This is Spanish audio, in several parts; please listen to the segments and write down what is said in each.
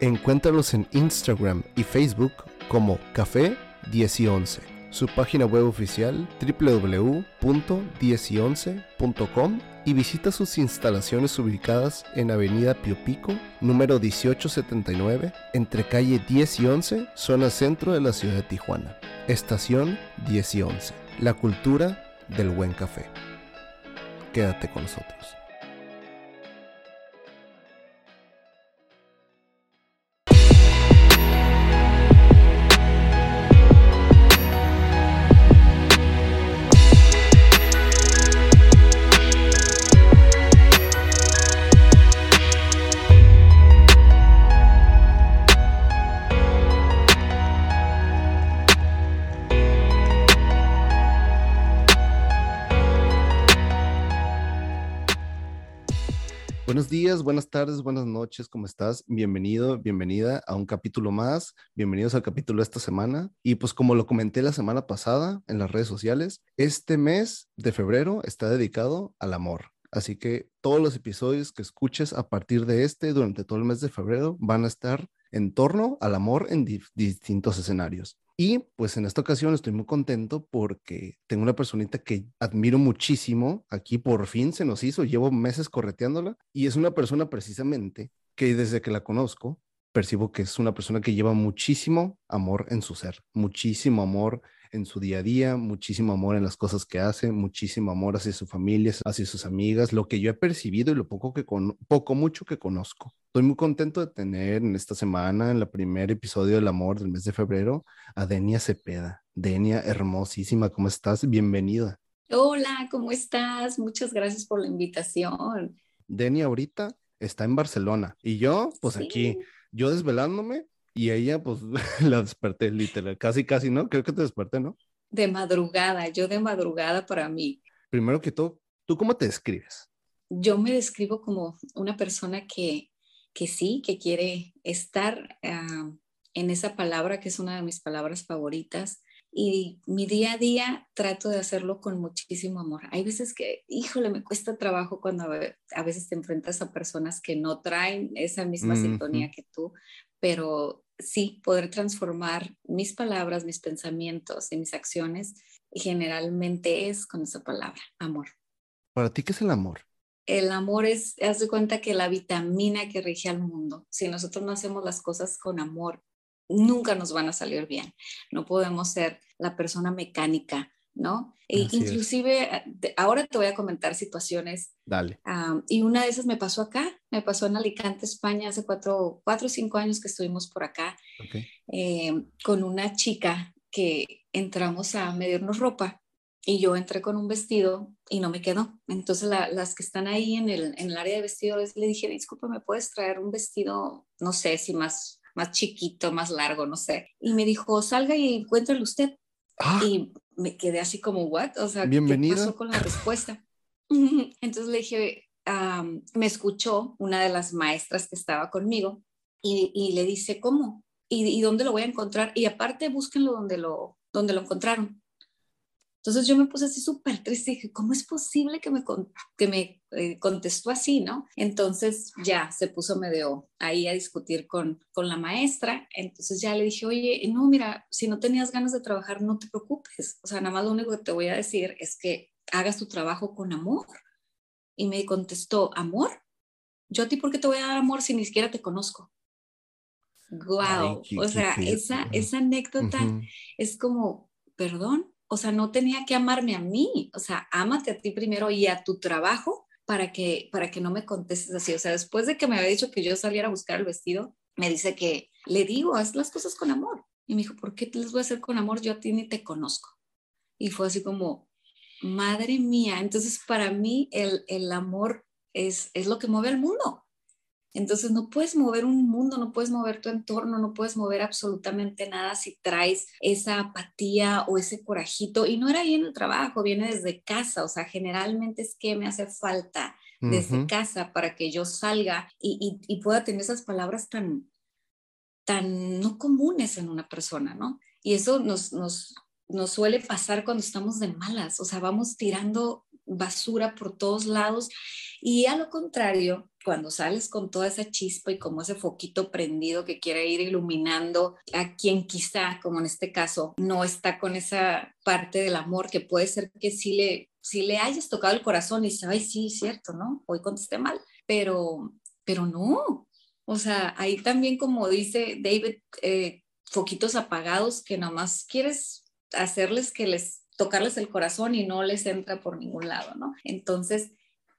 Encuéntralos en Instagram y Facebook como Café 10 y 11. Su página web oficial www.10y11.com y visita sus instalaciones ubicadas en Avenida Pio Pico, número 1879, entre calle 10 y 11, zona centro de la ciudad de Tijuana. Estación 10 y 11. La cultura del buen café. Quédate con nosotros. Buenos días, buenas tardes, buenas noches, ¿cómo estás? Bienvenido, bienvenida a un capítulo más. Bienvenidos al capítulo de esta semana. Y pues como lo comenté la semana pasada en las redes sociales, este mes de febrero está dedicado al amor. Así que todos los episodios que escuches a partir de este durante todo el mes de febrero van a estar en torno al amor en di- distintos escenarios. Y pues en esta ocasión estoy muy contento porque tengo una personita que admiro muchísimo. Aquí por fin se nos hizo, llevo meses correteándola y es una persona precisamente que desde que la conozco percibo que es una persona que lleva muchísimo amor en su ser, muchísimo amor en su día a día, muchísimo amor en las cosas que hace, muchísimo amor hacia su familia, hacia sus amigas, lo que yo he percibido y lo poco que con, poco mucho que conozco. Estoy muy contento de tener en esta semana, en el primer episodio del amor del mes de febrero, a Denia Cepeda. Denia, hermosísima, ¿cómo estás? Bienvenida. Hola, ¿cómo estás? Muchas gracias por la invitación. Denia ahorita está en Barcelona y yo, pues Sí. aquí, yo desvelándome y ella, pues la desperté literal, casi, casi, ¿no? Creo que te desperté, ¿no? De madrugada, yo de madrugada para mí. Primero que todo, ¿tú cómo te describes? Yo me describo como una persona que, que sí, que quiere estar ah, en esa palabra que es una de mis palabras favoritas. Y mi día a día trato de hacerlo con muchísimo amor. Hay veces que, híjole, me cuesta trabajo cuando a ve- a veces te enfrentas a personas que no traen esa misma Ujú. sintonía que tú, pero sí, poder transformar mis palabras, mis pensamientos y mis acciones generalmente es con esa palabra, amor. ¿Para ti qué es el amor? El amor es, haz de cuenta que la vitamina que rige al mundo. Si nosotros no hacemos las cosas con amor, nunca nos van a salir bien. No podemos ser la persona mecánica, ¿no? E inclusive, de- ahora te voy a comentar situaciones Dale. Ah, y una de esas me pasó acá, me pasó en Alicante, España, hace cuatro, cuatro o cinco años que estuvimos por acá, Ok. eh, con una chica que entramos a medirnos ropa y yo entré con un vestido y no me quedó. Entonces la- las que están ahí en el, en el área de vestidos le dije, disculpa, ¿me puedes traer un vestido, no sé, si más, más chiquito, más largo, no sé? Y me dijo, salga y encuéntrelo usted. Ah, Y me quedé así como, ¿what? O sea. ¿qué pasó con la respuesta? Entonces le dije, am, me escuchó una de las maestras que estaba conmigo y, y le dice, ¿cómo? ¿Y, ¿Y dónde lo voy a encontrar? Y aparte, búsquenlo donde lo, donde lo encontraron. Entonces yo me puse así súper triste y dije, ¿cómo es posible que me, que me eh, contestó así, no? Entonces ya se puso medio ahí a discutir con, con la maestra. Entonces ya le dije, oye, no, mira, si no tenías ganas de trabajar, no te preocupes. O sea, nada más lo único que te voy a decir es que hagas tu trabajo con amor. Y me contestó, ¿amor? Yo a ti, ¿por qué te voy a dar amor si ni siquiera te conozco? Wow. Ay, o sea, esa, esa anécdota ujú. es como, perdón, o sea, no tenía que amarme a mí, o sea, ámate a ti primero y a tu trabajo para que, para que no me contestes así. O sea, después de que me había dicho que yo saliera a buscar el vestido, me dice que le digo, haz las cosas con amor. Y me dijo, ¿por qué te las voy a hacer con amor? Yo a ti ni te conozco. Y fue así como, madre mía. Entonces, para mí, el, el amor es, es lo que mueve al mundo. Entonces no puedes mover un mundo, no puedes mover tu entorno, no puedes mover absolutamente nada si traes esa apatía o ese corajito. Y no era ahí en el trabajo, viene desde casa. O sea, generalmente es que me hace falta desde casa para que yo salga y, y, pueda tener esas palabras tan, tan no comunes en una persona, ¿no? Y eso nos, nos, nos suele pasar cuando estamos de malas. O sea, vamos tirando basura por todos lados. Y a lo contrario, cuando sales con toda esa chispa y como ese foquito prendido que quiere ir iluminando a quien quizá, como en este caso, no está con esa parte del amor que puede ser que sí le, si le hayas tocado el corazón y dice, ay, sí, cierto, ¿no? Hoy contesté mal, pero, pero no. O sea, ahí también, como dice David, eh, foquitos apagados que nomás quieres hacerles que les tocarles el corazón y no les entra por ningún lado, ¿no? Entonces,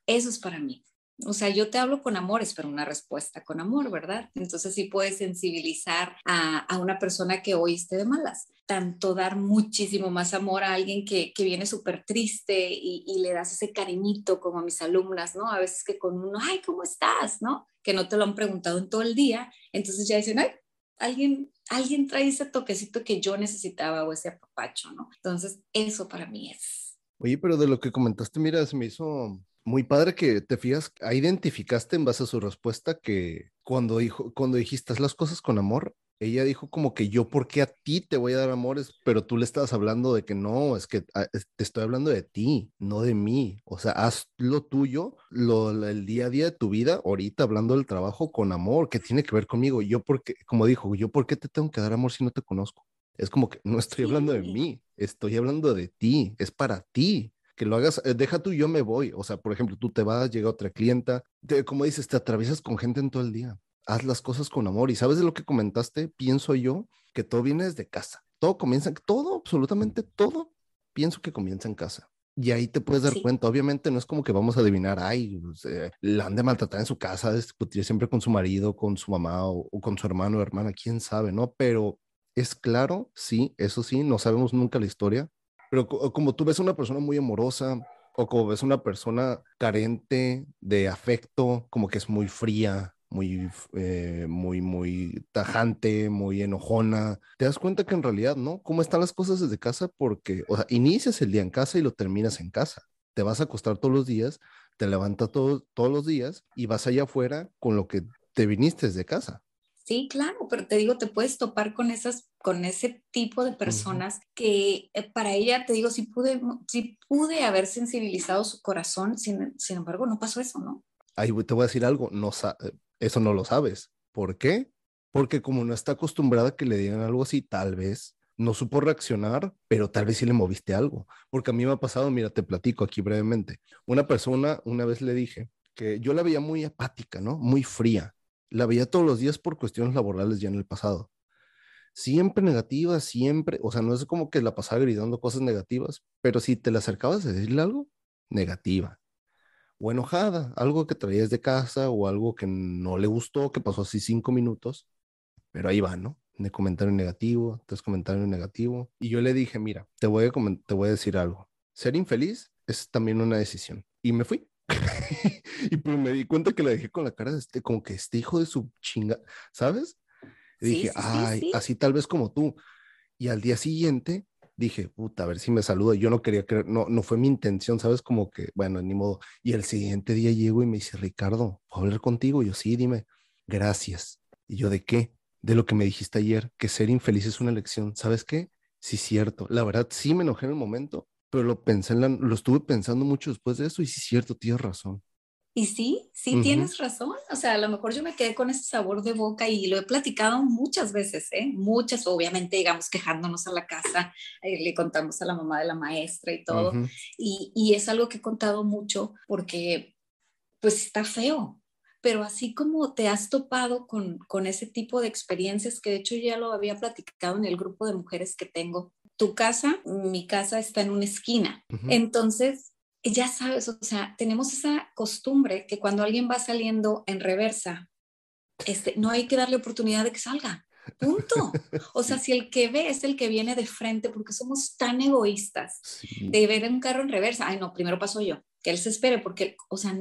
eso es para mí. O sea, yo te hablo con amor, espero una respuesta con amor, ¿verdad? Entonces sí puedes sensibilizar a, una persona que hoy esté de malas. Tanto dar muchísimo más amor a alguien que, viene súper triste y, y, le das ese cariñito como a mis alumnas, ¿no? A veces que con uno, ay, ¿cómo estás? ¿No? Que no te lo han preguntado en todo el día. Entonces ya dicen, ay, alguien, alguien trae ese toquecito que yo necesitaba o ese apapacho, ¿no? Entonces eso para mí es. Oye, pero de lo que comentaste, mira, se me hizo muy padre que te fijas, identificaste en base a su respuesta que cuando, dijo, cuando dijiste las cosas con amor, ella dijo como que yo, ¿por qué a ti te voy a dar amores? Pero tú le estabas hablando de que no, es que ah, te estoy hablando de ti, no de mí. O sea, haz lo tuyo, lo, el día a día de tu vida, ahorita hablando del trabajo con amor, que tiene que ver conmigo. Yo, porque, como dijo, yo, ¿por qué te tengo que dar amor si no te conozco? Es como que no estoy hablando de mí, estoy hablando de ti, es para ti que lo hagas, eh, deja tú, yo me voy. O sea, por ejemplo, tú te vas, llega otra clienta, como dices, te atraviesas con gente en todo el día. Haz las cosas con amor. Y sabes de lo que comentaste, pienso yo que todo viene desde casa. Todo comienza, todo, absolutamente todo, pienso que comienza en casa. Y ahí te puedes dar cuenta, obviamente no es como que vamos a adivinar, ay, pues, eh, la han de maltratar en su casa, discutir siempre con su marido, con su mamá o, o, con su hermano o hermana, quién sabe, ¿no? Pero es claro, sí, eso sí, no sabemos nunca la historia, pero como tú ves una persona muy amorosa o como ves una persona carente de afecto, como que es muy fría, muy, eh, muy, muy tajante, muy enojona, te das cuenta que en realidad no, cómo están las cosas desde casa porque, o sea, inicias el día en casa y lo terminas en casa. Te vas a acostar todos los días, te levantas todos todos los días y vas allá afuera con lo que te viniste desde casa. Sí, claro, pero te digo, te puedes topar con esas, con ese tipo de personas que eh, para ella, te digo, sí pude, sí pude haber sensibilizado su corazón, sin, sin embargo, no pasó eso, ¿no? Ahí te voy a decir algo, no eh, eso no lo sabes. ¿Por qué? Porque como no está acostumbrada a que le digan algo así, tal vez no supo reaccionar, pero tal vez sí le moviste algo. Porque a mí me ha pasado, mira, te platico aquí brevemente. Una persona, una vez le dije que yo la veía muy apática, ¿no? Muy fría la veía todos los días por cuestiones laborales ya en el pasado. Siempre negativa, siempre, o sea, no es como que la pasaba gritando cosas negativas, pero si te la acercabas a decirle algo, negativa. O enojada, algo que traías de casa o algo que no le gustó, que pasó así cinco minutos, pero ahí va, ¿no? De comentario negativo, tres comentario negativo. Y yo le dije, mira, te voy a, te voy a decir algo. Ser infeliz es también una decisión. Y me fui. y pues me di cuenta que la dejé con la cara de este, como que este hijo de su chinga, ¿sabes? Y dije, ay, así tal vez como tú. Y al día siguiente dije, puta, a ver si me saluda. Yo no quería creer, no, no fue mi intención, ¿sabes? Como que, bueno, ni modo. Y el siguiente día llego y me dice, Ricardo, ¿puedo hablar contigo? Y yo, sí, dime, gracias. Y yo, ¿de qué? De lo que me dijiste ayer, que ser infeliz es una elección. ¿Sabes qué? Sí, cierto. La verdad, sí me enojé en el momento, pero lo pensé, lo estuve pensando mucho después de eso y sí, cierto, tienes razón. Y sí, sí tienes razón. O sea, a lo mejor yo me quedé con ese sabor de boca y lo he platicado muchas veces, ¿eh? Muchas, obviamente, digamos, quejándonos a la casa, eh, le contamos a la mamá de la maestra y todo. y, y, es algo que he contado mucho porque, pues, está feo. Pero así como te has topado con, con ese tipo de experiencias, que de hecho ya lo había platicado en el grupo de mujeres que tengo, tu casa, mi casa está en una esquina. Entonces, ya sabes, o sea, tenemos esa costumbre que cuando alguien va saliendo en reversa, este, no hay que darle oportunidad de que salga. Punto. O sea, si el que ve es el que viene de frente, porque somos tan egoístas de ver un carro en reversa, ay no, primero paso yo, que él se espere, porque, o sea,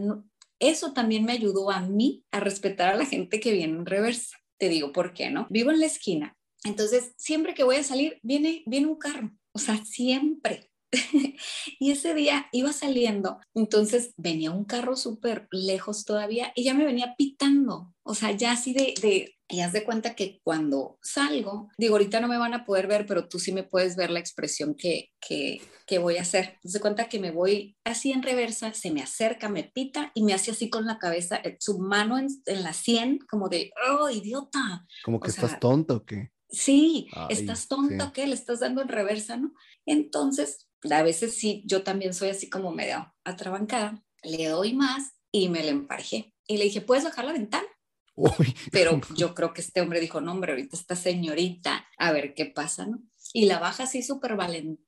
Eso también me ayudó a mí a respetar a la gente que viene en reversa. Te digo por qué, ¿no? Vivo en la esquina. Entonces, siempre que voy a salir, viene, viene un carro. O sea, siempre. y ese día iba saliendo, entonces venía un carro súper lejos todavía y ya me venía pitando, o sea, ya así de, de, y haz de cuenta que cuando salgo, digo, ahorita no me van a poder ver, pero tú sí me puedes ver la expresión que, que, que voy a hacer. Haz de cuenta que me voy así en reversa, se me acerca, me pita y me hace así con la cabeza, eh, su mano en, en la sien, como de, oh, idiota. Como que o estás sea, tonta o qué. Sí, Ay, estás tonta, sí. ¿qué? Le estás dando en reversa, ¿no? Entonces, a veces sí, yo también soy así como medio atrabancada, le doy más y me le emparejé. Y le dije, ¿puedes bajar la ventana? Uy. Pero yo creo que este hombre dijo, no, hombre, ahorita esta señorita, a ver qué pasa, ¿no? Y la baja así súper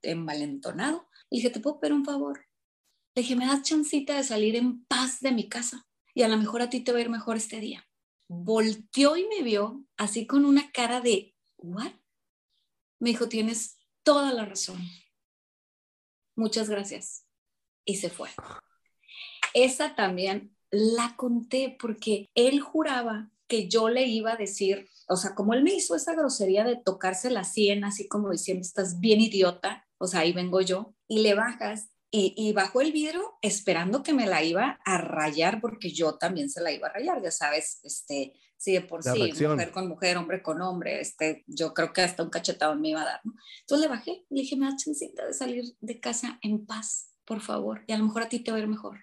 envalentonado. Le dije, ¿te puedo pedir un favor? Le dije, ¿me das chancita de salir en paz de mi casa? Y a lo mejor a ti te va a ir mejor este día. Volteó y me vio así con una cara de, ¿what? Me dijo, tienes toda la razón muchas gracias. Y se fue. Esa también la conté porque él juraba que yo le iba a decir, o sea, como él me hizo esa grosería de tocarse la sien, así como diciendo, estás bien idiota, o sea, ahí vengo yo, y le bajas y, y, bajó el vidrio esperando que me la iba a rayar porque yo también se la iba a rayar, ya sabes, este, sí, de por La sí, reacción. mujer con mujer, hombre con hombre, este, yo creo que hasta un cachetado me iba a dar, ¿no? Entonces le bajé, le dije, me da chancita de salir de casa en paz, por favor, y a lo mejor a ti te va a ir mejor.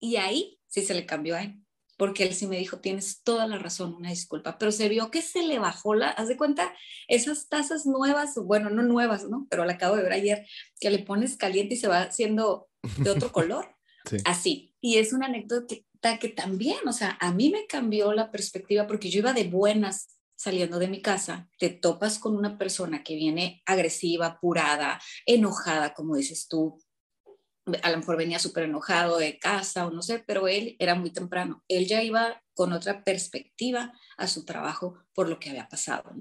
Y ahí sí se le cambió a él, porque él sí me dijo, tienes toda la razón, una disculpa, pero se vio que se le bajó la, haz de cuenta, esas tazas nuevas, bueno, no nuevas, ¿no? Pero la acabo de ver ayer, que le pones caliente y se va haciendo de otro color, Sí. así. Y es una anécdota que también, o sea, a mí me cambió la perspectiva porque yo iba de buenas saliendo de mi casa, te topas con una persona que viene agresiva, apurada, enojada, como dices tú, a lo mejor venía súper enojado de casa o no sé, pero él era muy temprano. Él ya iba con otra perspectiva a su trabajo por lo que había pasado.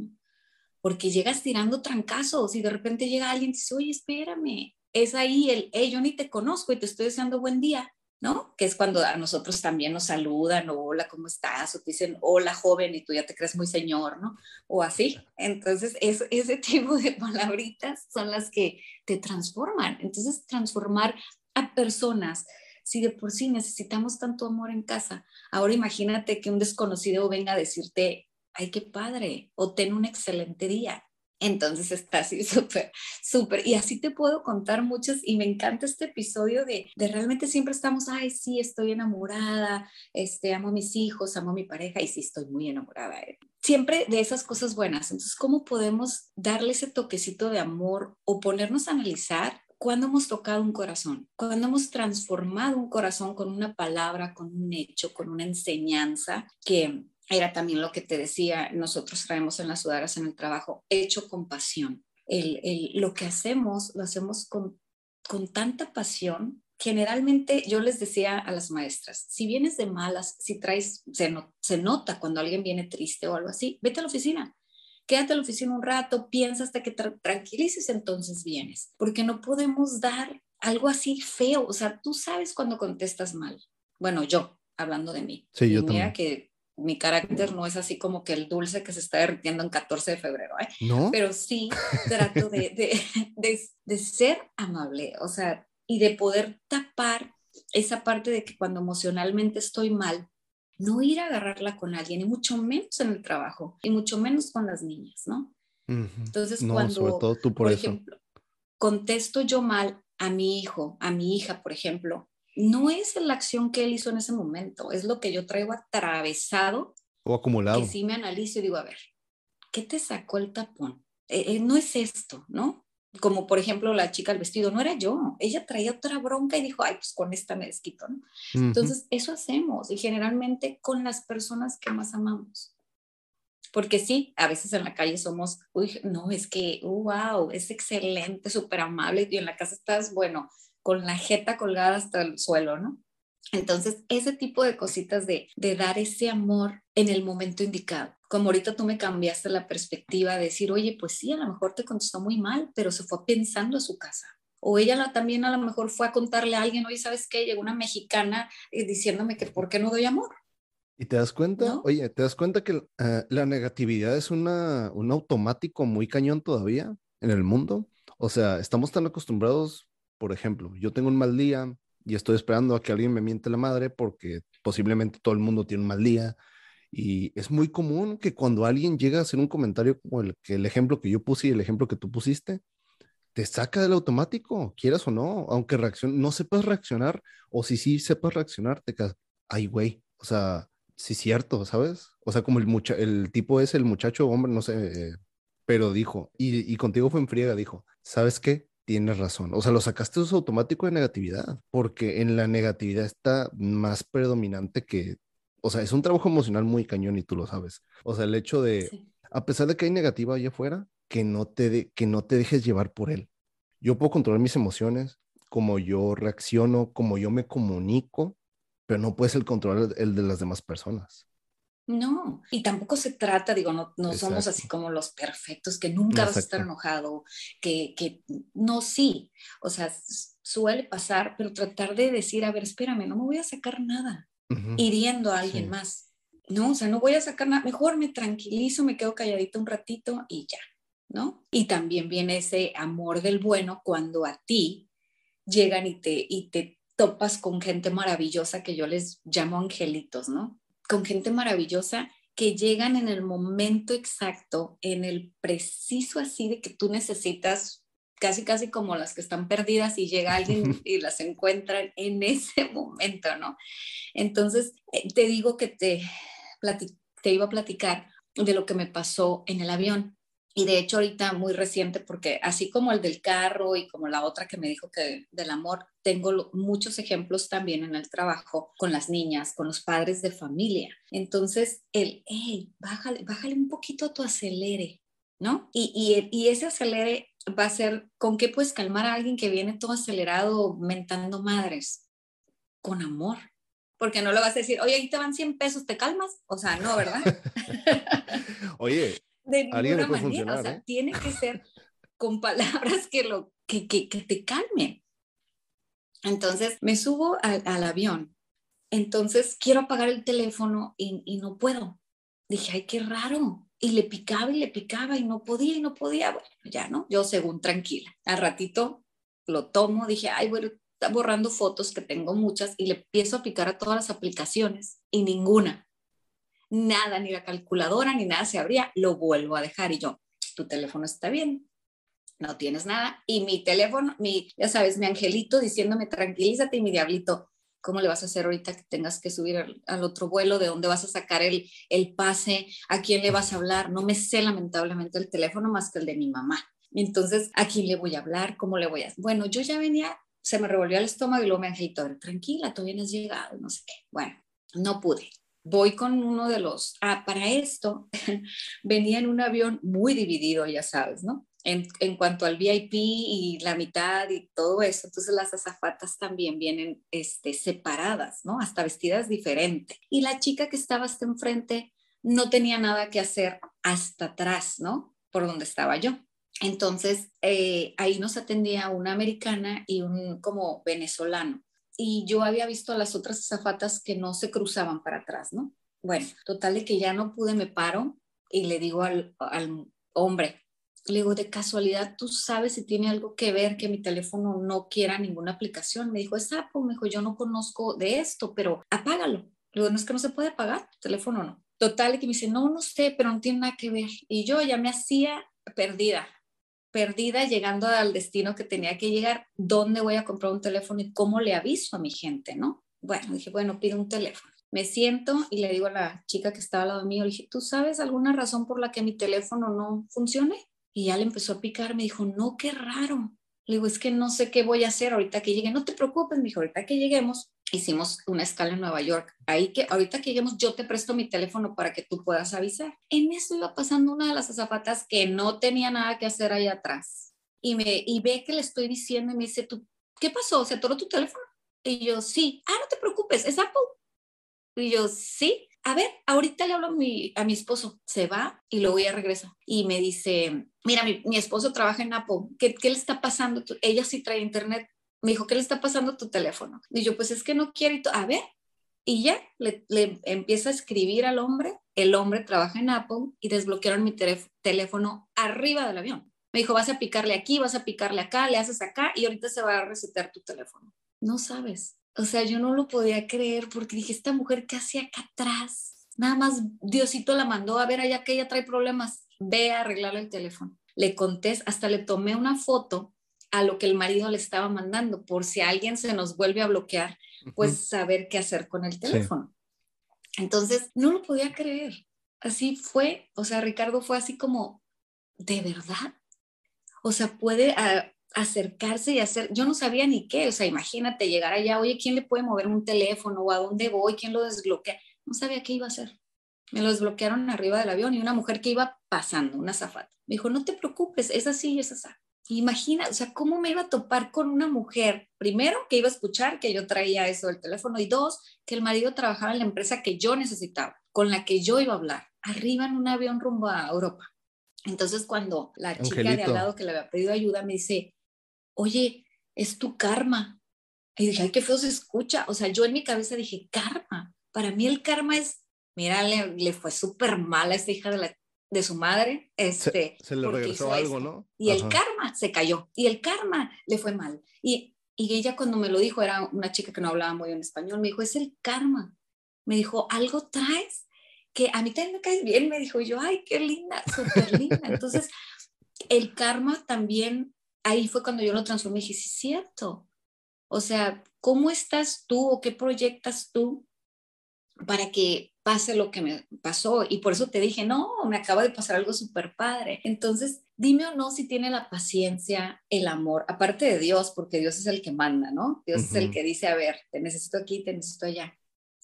Porque llegas tirando trancazos y de repente llega alguien y dice, oye, espérame, es ahí el, yo ni te conozco y te estoy deseando buen día, ¿no? Que es cuando a nosotros también nos saludan, o hola, ¿cómo estás? O te dicen, hola, joven, y tú ya te crees muy señor, ¿no? O así. Entonces, es, ese tipo de palabritas son las que te transforman. Entonces, transformar a personas, si de por sí necesitamos tanto amor en casa, ahora imagínate que un desconocido venga a decirte, ay, qué padre, o ten un excelente día. Entonces está así súper, súper. Y así te puedo contar muchas y me encanta este episodio de, de, realmente siempre estamos, ay, sí, estoy enamorada, este, amo a mis hijos, amo a mi pareja y sí, estoy muy enamorada. Siempre de esas cosas buenas. Entonces, ¿cómo podemos darle ese toquecito de amor o ponernos a analizar cuando hemos tocado un corazón? Cuando hemos transformado un corazón con una palabra, con un hecho, con una enseñanza que era también lo que te decía, nosotros traemos en las sudaras en el trabajo, hecho con pasión. El, el, lo que hacemos, lo hacemos con, con tanta pasión. Generalmente yo les decía a las maestras, si vienes de malas, si traes, se, no, se nota cuando alguien viene triste o algo así, vete a la oficina, quédate a la oficina un rato, piensa hasta que tra tranquilices, entonces vienes, porque no podemos dar algo así feo, o sea, tú sabes cuando contestas mal. Bueno, yo, hablando de mí. Sí, yo mira también. que mi carácter no es así como que el dulce que se está derritiendo en 14 de febrero, ¿eh? ¿No? Pero sí trato de, de, de, de, ser amable, o sea, y de poder tapar esa parte de que cuando emocionalmente estoy mal, no ir a agarrarla con alguien, y mucho menos en el trabajo, y mucho menos con las niñas, ¿no? Uh -huh. Entonces, no, cuando, sobre todo tú por, por eso. ejemplo, contesto yo mal a mi hijo, a mi hija, por ejemplo, no es la acción que él hizo en ese momento, es lo que yo traigo atravesado. O acumulado. Que sí me analizo y digo, a ver, ¿qué te sacó el tapón? Eh, eh, no es esto, ¿no? Como por ejemplo la chica al vestido, no era yo, ella traía otra bronca y dijo, ay, pues con esta me desquito, ¿no? Uh -huh. Entonces, eso hacemos y generalmente con las personas que más amamos. Porque sí, a veces en la calle somos, uy, no, es que, wow, es excelente, súper amable y en la casa estás, bueno, con la jeta colgada hasta el suelo, ¿no? Entonces, ese tipo de cositas de, de, dar ese amor en el momento indicado. Como ahorita tú me cambiaste la perspectiva de decir, oye, pues sí, a lo mejor te contestó muy mal, pero se fue pensando a su casa. O ella también a lo mejor fue a contarle a alguien, oye, ¿sabes qué? Llegó una mexicana eh, diciéndome que ¿por qué no doy amor? ¿Y te das cuenta? Oye, ¿te das cuenta que eh, la negatividad es una, un automático muy cañón todavía en el mundo? O sea, estamos tan acostumbrados, por ejemplo, yo tengo un mal día y estoy esperando a que alguien me miente la madre porque posiblemente todo el mundo tiene un mal día. Y es muy común que cuando alguien llega a hacer un comentario como el, que el ejemplo que yo puse y el ejemplo que tú pusiste, te saca del automático, quieras o no, aunque reaccion no sepas reaccionar, o si sí sepas reaccionar, te quedas, ay, güey, o sea, sí cierto, ¿sabes? O sea, como el, mucha el tipo es el muchacho, hombre, no sé, eh, pero dijo, y, y, contigo fue en friega, dijo, ¿sabes qué? Tienes razón. O sea, lo sacaste automático de negatividad, porque en la negatividad está más predominante que, o sea, es un trabajo emocional muy cañón y tú lo sabes. O sea, el hecho de, a pesar de que hay negativa allá afuera, que no, te que no te dejes llevar por él. Yo puedo controlar mis emociones, como yo reacciono, como yo me comunico, pero no puedes el controlar el de las demás personas. No, y tampoco se trata, digo, no, no somos así como los perfectos, que nunca vas a estar enojado, que, que no, sí, o sea, suele pasar, pero tratar de decir, a ver, espérame, no me voy a sacar nada, hiriendo a alguien más, ¿no? O sea, no voy a sacar nada, mejor me tranquilizo, me quedo calladito un ratito y ya, ¿no? Y también viene ese amor del bueno cuando a ti llegan y te, y te topas con gente maravillosa que yo les llamo angelitos, ¿no? Con gente maravillosa que llegan en el momento exacto, en el preciso así de que tú necesitas, casi casi como las que están perdidas y llega alguien y las encuentran en ese momento, ¿no? Entonces, eh, te digo que te, te iba a platicar de lo que me pasó en el avión. Y de hecho ahorita muy reciente, porque así como el del carro y como la otra que me dijo que del amor, tengo muchos ejemplos también en el trabajo con las niñas, con los padres de familia. Entonces, el, hey, bájale, bájale un poquito tu acelere, ¿no? Y, y, y ese acelere va a ser, ¿con qué puedes calmar a alguien que viene todo acelerado mentando madres? Con amor. Porque no le vas a decir, oye, ahí te van 100 pesos, ¿te calmas? O sea, no, ¿verdad? oye, de ninguna manera. O sea, ¿eh? tiene que ser con palabras que, lo, que, que, que te calmen. Entonces me subo al, al, avión. Entonces quiero apagar el teléfono y, y, no puedo. Dije, ay, qué raro. Y le picaba y le picaba y no podía y no podía. Bueno, ya no, yo según tranquila. Al ratito lo tomo, dije, ay, bueno, está borrando fotos que tengo muchas y le empiezo a picar a todas las aplicaciones y ninguna nada, ni la calculadora, ni nada se abría, lo vuelvo a dejar y yo, tu teléfono está bien, no tienes nada. Y mi teléfono, mi, ya sabes, mi angelito diciéndome, tranquilízate y mi diablito, ¿cómo le vas a hacer ahorita que tengas que subir al, otro vuelo? ¿De dónde vas a sacar el, el pase? ¿A quién le vas a hablar? No me sé lamentablemente el teléfono más que el de mi mamá. Entonces, ¿a quién le voy a hablar? ¿Cómo le voy a...? Bueno, yo ya venía, se me revolvió el estómago y luego mi angelito, tranquila, no has llegado, no sé qué. Bueno, no pude voy con uno de los, ah, para esto venía en un avión muy dividido, ya sabes, ¿no? En, cuanto al VIP y la mitad y todo eso, entonces las azafatas también vienen este, separadas, ¿no? Hasta vestidas diferente. Y la chica que estaba hasta enfrente no tenía nada que hacer hasta atrás, ¿no? Por donde estaba yo. Entonces, eh, ahí nos atendía una americana y un como venezolano y yo había visto a las otras zafatas que no se cruzaban para atrás, ¿no? Bueno, total de que ya no pude, me paro y le digo al, al hombre, le digo, de casualidad, ¿tú sabes si tiene algo que ver que mi teléfono no quiera ninguna aplicación? Me dijo, es Apple, me dijo, yo no conozco de esto, pero apágalo. Le digo, no es que no se puede apagar, teléfono no. Total, que me dice, no, no sé, pero no tiene nada que ver. Y yo ya me hacía perdida perdida llegando al destino que tenía que llegar, ¿dónde voy a comprar un teléfono y cómo le aviso a mi gente, no? Bueno, dije, bueno, pido un teléfono. Me siento y le digo a la chica que estaba al lado mío, le dije, ¿tú sabes alguna razón por la que mi teléfono no funcione? Y ya le empezó a picar, me dijo, no, qué raro. Le digo, es que no sé qué voy a hacer ahorita que llegue. No te preocupes, me dijo, ahorita que lleguemos, hicimos una escala en Nueva York. Ahí que ahorita que lleguemos yo te presto mi teléfono para que tú puedas avisar. En eso iba pasando una de las azafatas que no tenía nada que hacer ahí atrás. Y, me, y ve que le estoy diciendo y me dice, ¿tú, ¿qué pasó? ¿Se atoró tu teléfono? Y yo, sí. Ah, no te preocupes, es Apple. Y yo, sí. a ver, ahorita le hablo a mi, a mi esposo, se va y luego ya regresa. Y me dice, mira, mi, mi esposo trabaja en Apple, ¿Qué, ¿qué, le está pasando? Ella sí trae internet. Me dijo, ¿qué le está pasando a tu teléfono? Y yo, pues es que no quiero. Y a ver, y ya le, le, a escribir al hombre. El hombre trabaja en Apple y desbloquearon mi teléfono arriba del avión. Me dijo, vas a picarle aquí, vas a picarle acá, le haces acá y ahorita se va a resetear tu teléfono. No sabes. O sea, yo no lo podía creer porque dije, esta mujer, ¿qué hacía acá atrás? Nada más Diosito la mandó a ver allá que ella trae problemas. Ve a arreglarle el teléfono. Le conté, hasta le tomé una foto a lo que el marido le estaba mandando, por si alguien se nos vuelve a bloquear, pues saber qué hacer con el teléfono. Entonces, no lo podía creer. Así fue, o sea, Ricardo fue así como, ¿de verdad? O sea, puede ah, acercarse y hacer, yo no sabía ni qué, o sea, imagínate llegar allá, oye, ¿quién le puede mover un teléfono o a dónde voy? ¿Quién lo desbloquea? No sabía qué iba a hacer. Me lo desbloquearon arriba del avión y una mujer que iba pasando, una zafata. Me dijo, no te preocupes, es así, es así. Imagina, o sea, ¿cómo me iba a topar con una mujer? Primero, que iba a escuchar que yo traía eso del teléfono y dos, que el marido trabajaba en la empresa que yo necesitaba, con la que yo iba a hablar, arriba en un avión rumbo a Europa. Entonces, cuando la chica de al lado que le había pedido ayuda me dice, oye, es tu karma. Y dije, ay, qué feo se escucha. O sea, yo en mi cabeza dije, karma. Para mí el karma es, mira, le, fue súper mal a esta hija de, la, de su madre. Este, se, le regresó algo, ¿no? Y el karma se cayó. Y el karma le fue mal. Y, y ella cuando me lo dijo, era una chica que no hablaba muy bien español, me dijo, es el karma. Me dijo, algo traes que a mí también me caes bien. Me dijo yo, ay, qué linda, súper linda. Entonces, el karma también ahí fue cuando yo lo transformé y dije, sí, es cierto. O sea, ¿cómo estás tú o qué proyectas tú para que pase lo que me pasó? Y por eso te dije, no, me acaba de pasar algo súper padre. Entonces, dime o no si tiene la paciencia, el amor, aparte de Dios, porque Dios es el que manda, ¿no? Dios es el que dice, a ver, te necesito aquí, te necesito allá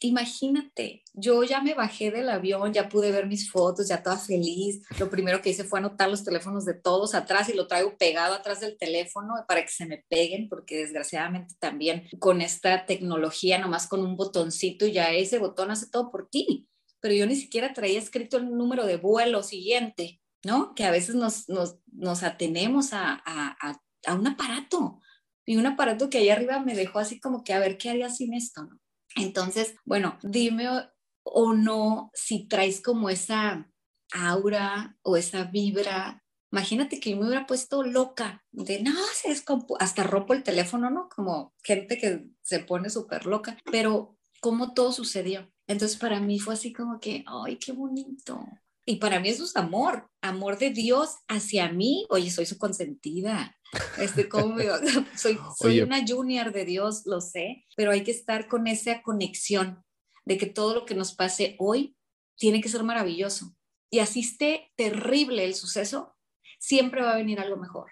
imagínate, yo ya me bajé del avión, ya pude ver mis fotos, ya toda feliz. Lo primero que hice fue anotar los teléfonos de todos atrás y lo traigo pegado atrás del teléfono para que se me peguen, porque desgraciadamente también con esta tecnología, nomás con un botoncito, ya ese botón hace todo por ti. Pero yo ni siquiera traía escrito el número de vuelo siguiente, ¿no? Que a veces nos, nos, nos atenemos a, a, a un aparato. Y un aparato que ahí arriba me dejó así como que a ver qué haría sin esto, ¿no? Entonces, bueno, dime o, no si traes como esa aura o esa vibra. Imagínate que yo me hubiera puesto loca de no, se hasta rompo el teléfono, ¿no? Como gente que se pone súper loca, pero cómo todo sucedió. Entonces para mí fue así como que, ay, qué bonito. Y para mí eso es amor, amor de Dios hacia mí. Oye, soy su consentida. Este, ¿cómo soy, soy una junior de Dios, lo sé, pero hay que estar con esa conexión de que todo lo que nos pase hoy tiene que ser maravilloso. Y así esté terrible el suceso, siempre va a venir algo mejor.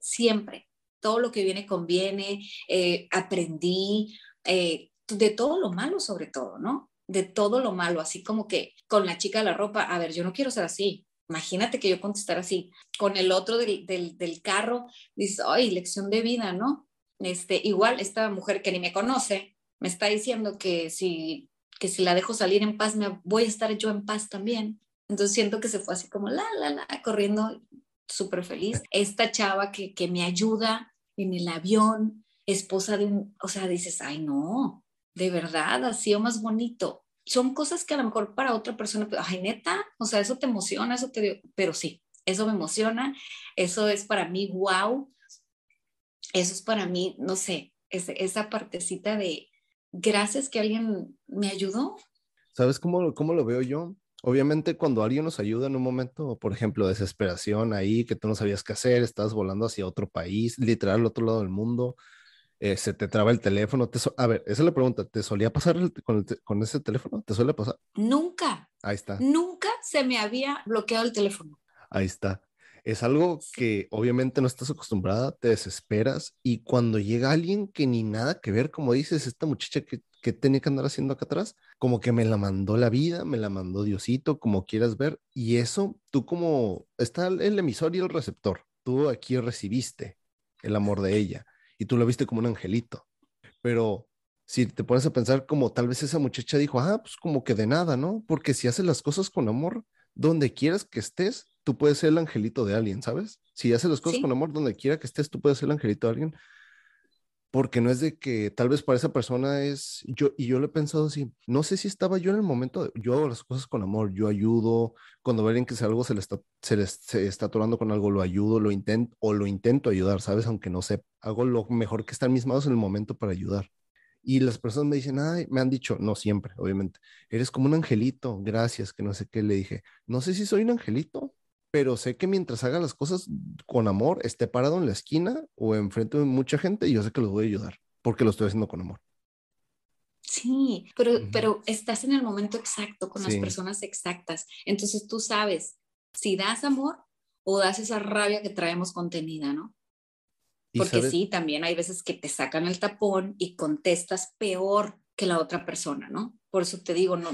Siempre. Todo lo que viene conviene. Eh, aprendí eh, de todo lo malo sobre todo, ¿no? De todo lo malo, así como que con la chica de la ropa, a ver, yo no quiero ser así. Imagínate que yo contestara así. Con el otro del, del, del carro, dice, ay, lección de vida, ¿no? Este, igual esta mujer que ni me conoce me está diciendo que si, que si la dejo salir en paz, me voy a estar yo en paz también. Entonces siento que se fue así como la, la, la, corriendo súper feliz. Esta chava que, que me ayuda en el avión, esposa de un, o sea, dices, ay, no, de verdad, así o más bonito son cosas que a lo mejor para otra persona, ay, neta, o sea, eso te emociona, eso te, pero sí, eso me emociona, eso es para mí, wow, eso es para mí, no sé, esa partecita de gracias que alguien me ayudó. ¿Sabes cómo, cómo lo veo yo? Obviamente cuando alguien nos ayuda en un momento, por ejemplo, desesperación ahí, que tú no sabías qué hacer, estás volando hacia otro país, literal al otro lado del mundo, eh, se te traba el teléfono. a ver, esa es la pregunta. ¿Te solía pasar con, ese teléfono? ¿Te suele pasar? Nunca. Ahí está. Nunca se me había bloqueado el teléfono. Ahí está. Es algo que obviamente no estás acostumbrada, te desesperas y cuando llega alguien que ni nada que ver, como dices, esta muchacha que, que tenía que andar haciendo acá atrás, como que me la mandó la vida, me la mandó Diosito, como quieras ver, y eso tú como, está el emisor y el receptor, tú aquí recibiste el amor de ella y tú lo viste como un angelito. Pero si te pones a pensar como tal vez esa muchacha dijo, ah, pues como que de nada, ¿no? Porque si haces las cosas con amor, donde quieras que estés, tú puedes ser el angelito de alguien, ¿sabes? Si haces las cosas con amor, donde quiera que estés, tú puedes ser el angelito de alguien. Porque no es de que tal vez para esa persona es, yo, y yo lo he pensado así, no sé si estaba yo en el momento, yo hago las cosas con amor, yo ayudo, cuando ven que algo se le está, se les está atorando con algo, lo ayudo, lo intento, o lo intento ayudar, ¿sabes? Aunque no sé, hago lo mejor que está en mis manos en el momento para ayudar. Y las personas me dicen, ay, me han dicho, no siempre, obviamente, eres como un angelito, gracias, que no sé qué. Le dije, no sé si soy un angelito, pero sé que mientras haga las cosas con amor, esté parado en la esquina o enfrente de mucha gente, yo sé que los voy a ayudar, porque lo estoy haciendo con amor. Sí, pero, pero estás en el momento exacto, con las personas exactas. Entonces tú sabes si das amor o das esa rabia que traemos contenida, ¿no? Porque sí, también hay veces que te sacan el tapón y contestas peor que la otra persona, ¿no? Por eso te digo, no,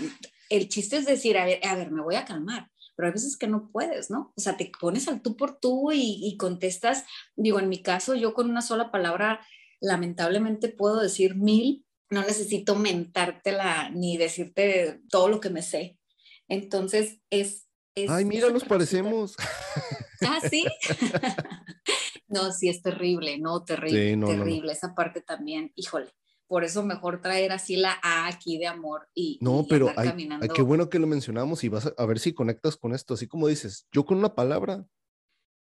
el chiste es decir, a ver, a ver, me voy a calmar, pero hay veces que no puedes, ¿no? O sea, te pones al tú por tú y, y contestas, digo, en mi caso, yo con una sola palabra, lamentablemente puedo decir mil, no necesito mentártela ni decirte todo lo que me sé. Entonces, es... es Ay, mira, nos parecemos. Ah, sí. No, sí es terrible, no, terrible, terrible. Esa parte también, híjole. Por eso mejor traer así la A aquí de amor y. No, pero hay, qué bueno que lo mencionamos y vas a, ver si conectas con esto. Así como dices, yo con una palabra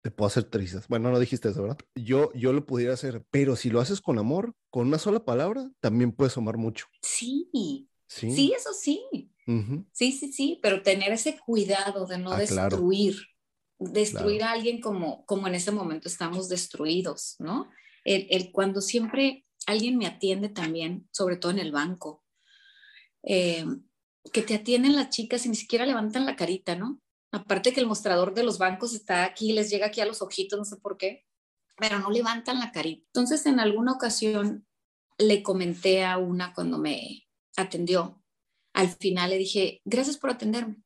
te puedo hacer trizas. Bueno, no dijiste eso, ¿verdad? Yo, yo lo pudiera hacer, pero si lo haces con amor, con una sola palabra, también puedes amar mucho. Sí, sí, eso sí. Sí, sí, sí, pero tener ese cuidado de no ah, destruir destruir a alguien como, como en ese momento estamos destruidos, ¿no? El, cuando siempre alguien me atiende también, sobre todo en el banco, eh, que te atienden las chicas y ni siquiera levantan la carita, ¿no? Aparte que el mostrador de los bancos está aquí, les llega aquí a los ojitos, no sé por qué, pero no levantan la carita. Entonces, en alguna ocasión le comenté a una cuando me atendió, al final le dije, gracias por atenderme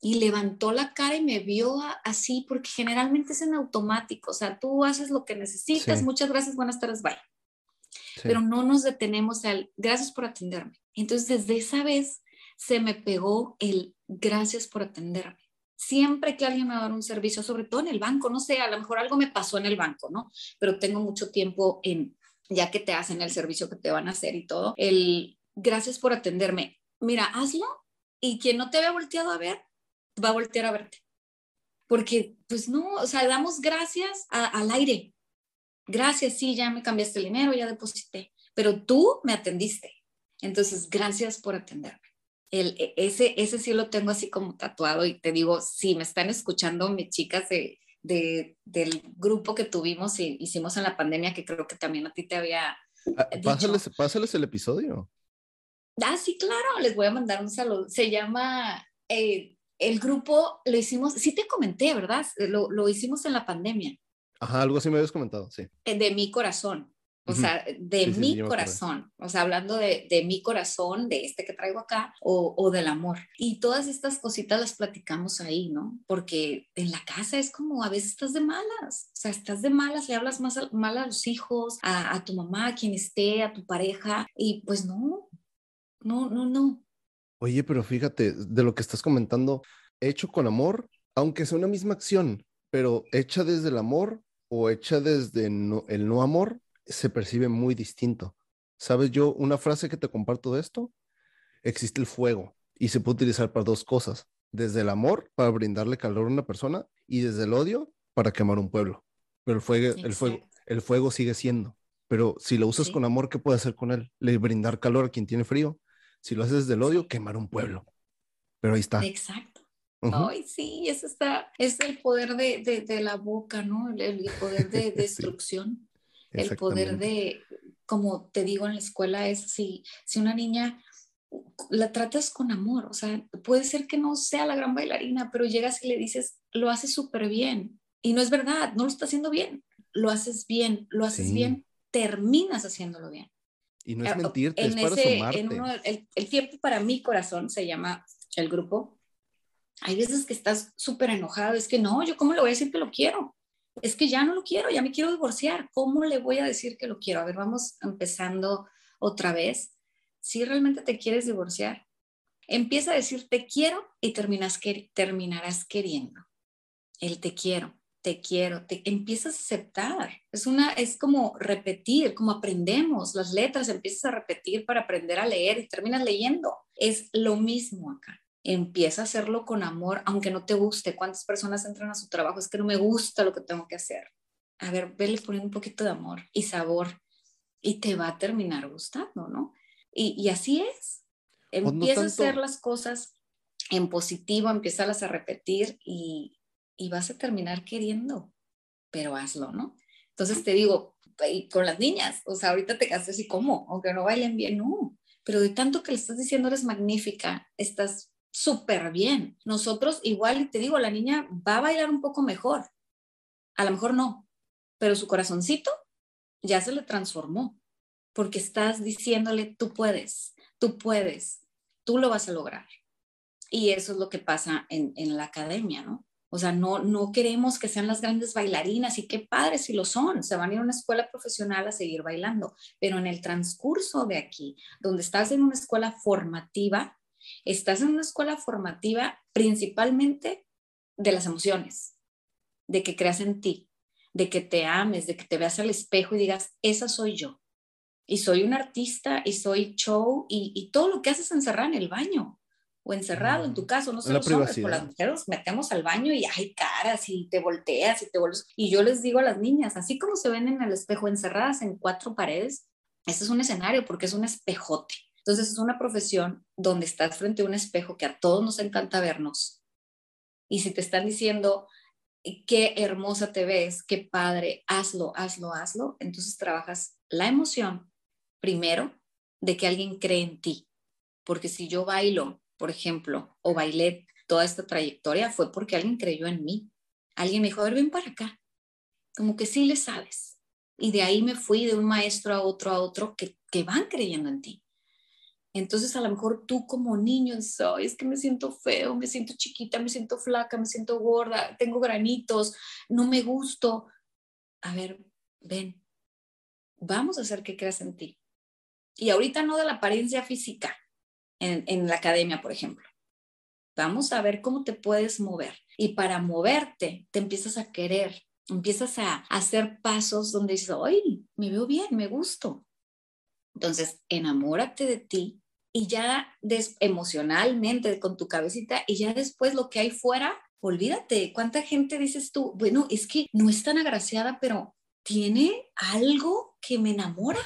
y levantó la cara y me vio así, porque generalmente es en automático, o sea, tú haces lo que necesitas, muchas gracias, buenas tardes, bye. Pero no nos detenemos al gracias por atenderme. Entonces, desde esa vez se me pegó el gracias por atenderme. Siempre que alguien me va a dar un servicio, sobre todo en el banco, no sé, a lo mejor algo me pasó en el banco, ¿no? Pero tengo mucho tiempo en, ya que te hacen el servicio que te van a hacer y todo, el gracias por atenderme. Mira, hazlo y quien no te había volteado a ver, va a voltear a verte. Porque, pues no, o sea, damos gracias al aire. Gracias, sí, ya me cambiaste el dinero, ya deposité, pero tú me atendiste. Entonces, gracias por atenderme. El, e, ese, ese sí lo tengo así como tatuado y te digo, si me están escuchando mis chicas de, de, del grupo que tuvimos y hicimos en la pandemia, que creo que también a ti te había... Ah, pásales, pásales, el episodio. Ah, sí, claro, les voy a mandar un saludo. Se llama eh, el grupo lo hicimos, sí te comenté, ¿verdad? Lo, lo, hicimos en la pandemia. Ajá, algo así me habías comentado, sí. Eh, de mi corazón, o sea, de mi corazón, o sea, hablando de, de, mi corazón, de este que traigo acá, o, o, del amor. Y todas estas cositas las platicamos ahí, ¿no? Porque en la casa es como a veces estás de malas, o sea, estás de malas, le hablas más mal a los hijos, a, a tu mamá, a quien esté, a tu pareja, y pues no, no, no, no. Oye, pero fíjate, de lo que estás comentando, hecho con amor, aunque sea una misma acción, pero hecha desde el amor o hecha desde el no amor, se percibe muy distinto. ¿Sabes yo una frase que te comparto de esto? Existe el fuego y se puede utilizar para dos cosas. Desde el amor, para brindarle calor a una persona, y desde el odio, para quemar un pueblo. Pero el fuego, el fuego, el fuego sigue siendo. Pero si lo usas con amor, ¿qué puede hacer con él? Le brindar calor a quien tiene frío si lo haces del odio, quemar un pueblo. Pero ahí está. Exacto. Ay, sí, eso está, es el poder de, de, la boca, ¿no? El, poder de destrucción, el poder de, como te digo en la escuela, es si, si una niña la tratas con amor, o sea, puede ser que no sea la gran bailarina, pero llegas y le dices, lo haces súper bien. Y no es verdad, no lo está haciendo bien, lo haces bien, lo haces bien, terminas haciéndolo bien. Y no es eh, mentirte, es para sumarte. el, tiempo para mi corazón se llama el grupo. Hay veces que estás súper enojado, es que no, yo cómo le voy a decir que lo quiero. Es que ya no lo quiero, ya me quiero divorciar. ¿Cómo le voy a decir que lo quiero? A ver, vamos empezando otra vez, si realmente te quieres divorciar, empieza a decir te quiero y terminas que, terminarás queriendo. El te quiero, te quiero, te empiezas a aceptar. Es una es como repetir, como aprendemos las letras, empiezas a repetir para aprender a leer y terminas leyendo. Es lo mismo acá. Empieza a hacerlo con amor, aunque no te guste. ¿Cuántas personas entran a su trabajo? Es que no me gusta lo que tengo que hacer. A ver, vele poniendo un poquito de amor y sabor y te va a terminar gustando, ¿no? Y, así es. Pues empieza a hacer las cosas en positivo, empieza a repetir y, y vas a terminar queriendo, pero hazlo, ¿no? Entonces te digo, y con las niñas, o sea, ahorita te casas y cómo, aunque no bailen bien, no, pero de tanto que le estás diciendo eres magnífica, estás súper bien. Nosotros igual, te digo, la niña va a bailar un poco mejor, a lo mejor no, pero su corazoncito ya se le transformó, porque estás diciéndole, tú puedes, tú puedes, tú lo vas a lograr. Y eso es lo que pasa en, en la academia, ¿no? O sea, no, no queremos que sean las grandes bailarinas y qué padres si lo son, se van a ir a una escuela profesional a seguir bailando, pero en el transcurso de aquí, donde estás en una escuela formativa, estás en una escuela formativa principalmente de las emociones, de que creas en ti, de que te ames, de que te veas al espejo y digas, esa soy yo. Y soy un artista y soy show y, y todo lo que haces encerrar en el baño o encerrado en tu caso, no sé los hombres, por las mujeres metemos al baño y hay caras y te volteas y te vuelves. Y yo les digo a las niñas, así como se ven en el espejo encerradas en cuatro paredes, este es un escenario porque es un espejote. Entonces es una profesión donde estás frente a un espejo que a todos nos encanta vernos. Y si te están diciendo, qué hermosa te ves, qué padre, hazlo, hazlo, hazlo. Entonces trabajas la emoción primero de que alguien cree en ti. Porque si yo bailo, por ejemplo, o bailé toda esta trayectoria, fue porque alguien creyó en mí. Alguien me dijo, a ver, ven para acá. Como que sí le sabes. Y de ahí me fui de un maestro a otro, a otro, que, que van creyendo en ti. Entonces a lo mejor tú como niño dices, es que me siento feo, me siento chiquita, me siento flaca, me siento gorda, tengo granitos, no me gusto. A ver, ven, vamos a hacer que creas en ti. Y ahorita no de la apariencia física, en, en la academia, por ejemplo. Vamos a ver cómo te puedes mover. Y para moverte, te empiezas a querer, empiezas a hacer pasos donde dices, ¡ay, me veo bien, me gusto! Entonces, enamórate de ti y ya emocionalmente con tu cabecita y ya después lo que hay fuera, olvídate. ¿Cuánta gente dices tú? Bueno, es que no es tan agraciada, pero tiene algo que me enamora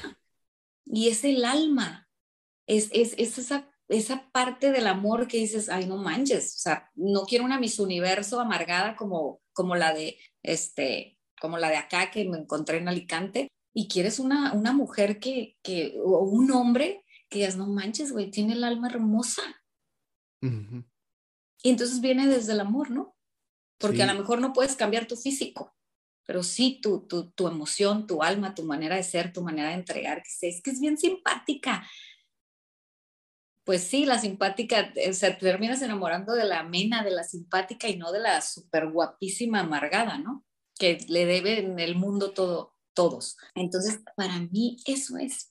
y es el alma. Es, es, es esa, esa parte del amor que dices, ay, no manches, o sea, no quiero una Miss Universo amargada como, como la de este, como la de acá que me encontré en Alicante, y quieres una, una mujer que, que, o un hombre que digas, no manches, güey, tiene el alma hermosa. Y entonces viene desde el amor, ¿no? Porque a lo mejor no puedes cambiar tu físico, pero sí tu, tu, tu, emoción, tu alma, tu manera de ser, tu manera de entregar, que es que es bien simpática. Pues sí, la simpática, o sea, te terminas enamorando de la amena, de la simpática y no de la súper guapísima amargada, ¿no? Que le debe en el mundo todo, todos. Entonces, para mí eso es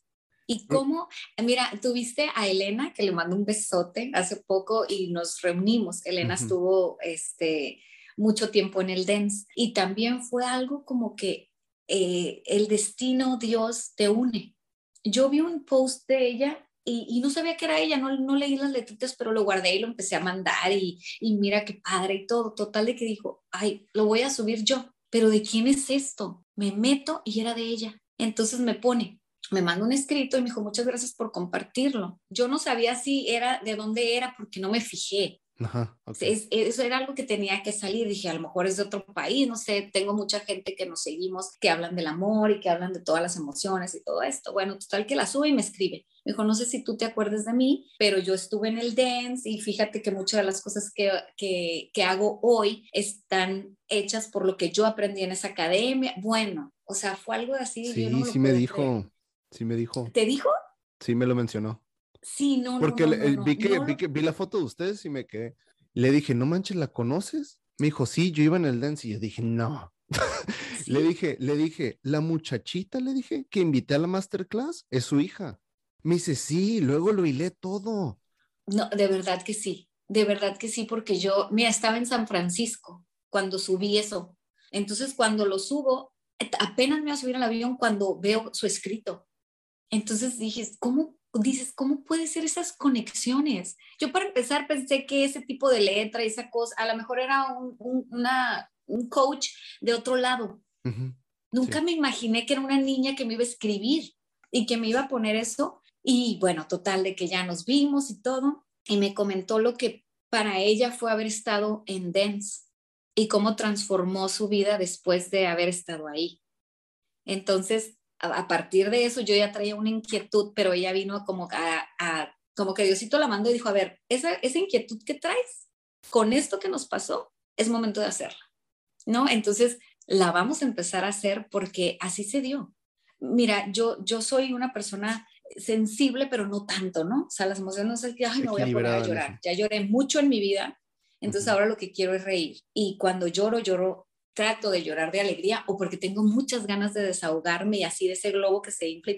y cómo, mira, tuviste a Elena, que le mandó un besote hace poco y nos reunimos. Elena estuvo este, mucho tiempo en el dance y también fue algo como que eh, el destino, Dios te une. Yo vi un post de ella y, no sabía que era ella, no, no leí las letritas, pero lo guardé y lo empecé a mandar y, y mira qué padre y todo. Total de que dijo, ay, lo voy a subir yo, pero ¿de quién es esto? Me meto y era de ella. Entonces me pone, me mandó un escrito y me dijo, muchas gracias por compartirlo. Yo no sabía si era de dónde era porque no me fijé. Ajá, eso era algo que tenía que salir. Dije, a lo mejor es de otro país, no sé, tengo mucha gente que nos seguimos, que hablan del amor y que hablan de todas las emociones y todo esto. Bueno, total que la sube y me escribe. Me dijo, no sé si tú te acuerdas de mí, pero yo estuve en el dance y fíjate que muchas de las cosas que, que, que hago hoy están hechas por lo que yo aprendí en esa academia. Bueno, o sea, fue algo así. Sí, sí me dijo. Sí me dijo. ¿Te dijo? Sí me lo mencionó. Sí, no, Porque no, no, vi, que, vi que vi la foto de ustedes y me quedé. Le dije, no manches, ¿la conoces? Me dijo, sí, yo iba en el dance y yo dije, no. le dije, le dije, la muchachita, le dije, que invité a la masterclass, es su hija. Me dice, sí, luego lo hilé todo. No, de verdad que sí, de verdad que sí, porque yo, mira, estaba en San Francisco cuando subí eso. Entonces, cuando lo subo, apenas me voy a subir al avión cuando veo su escrito. Entonces dije, ¿cómo dices, cómo puede ser esas conexiones? Yo para empezar pensé que ese tipo de letra esa cosa, a lo mejor era un, una, un coach de otro lado. Nunca me imaginé que era una niña que me iba a escribir y que me iba a poner eso. Y bueno, total, de que ya nos vimos y todo. Y me comentó lo que para ella fue haber estado en Dance y cómo transformó su vida después de haber estado ahí. Entonces, a, partir de eso, yo ya traía una inquietud, pero ella vino como a, como que Diosito la mandó y dijo, a ver, esa, esa inquietud que traes con esto que nos pasó, es momento de hacerla, ¿no? Entonces, la vamos a empezar a hacer porque así se dio. Mira, yo, yo soy una persona sensible, pero no tanto, ¿no? O sea, las emociones no que, ay, me voy a poner a llorar. Ya lloré mucho en mi vida, entonces ahora lo que quiero es reír. Y cuando lloro, lloro, trato de llorar de alegría o porque tengo muchas ganas de desahogarme y así de ese globo que se infla,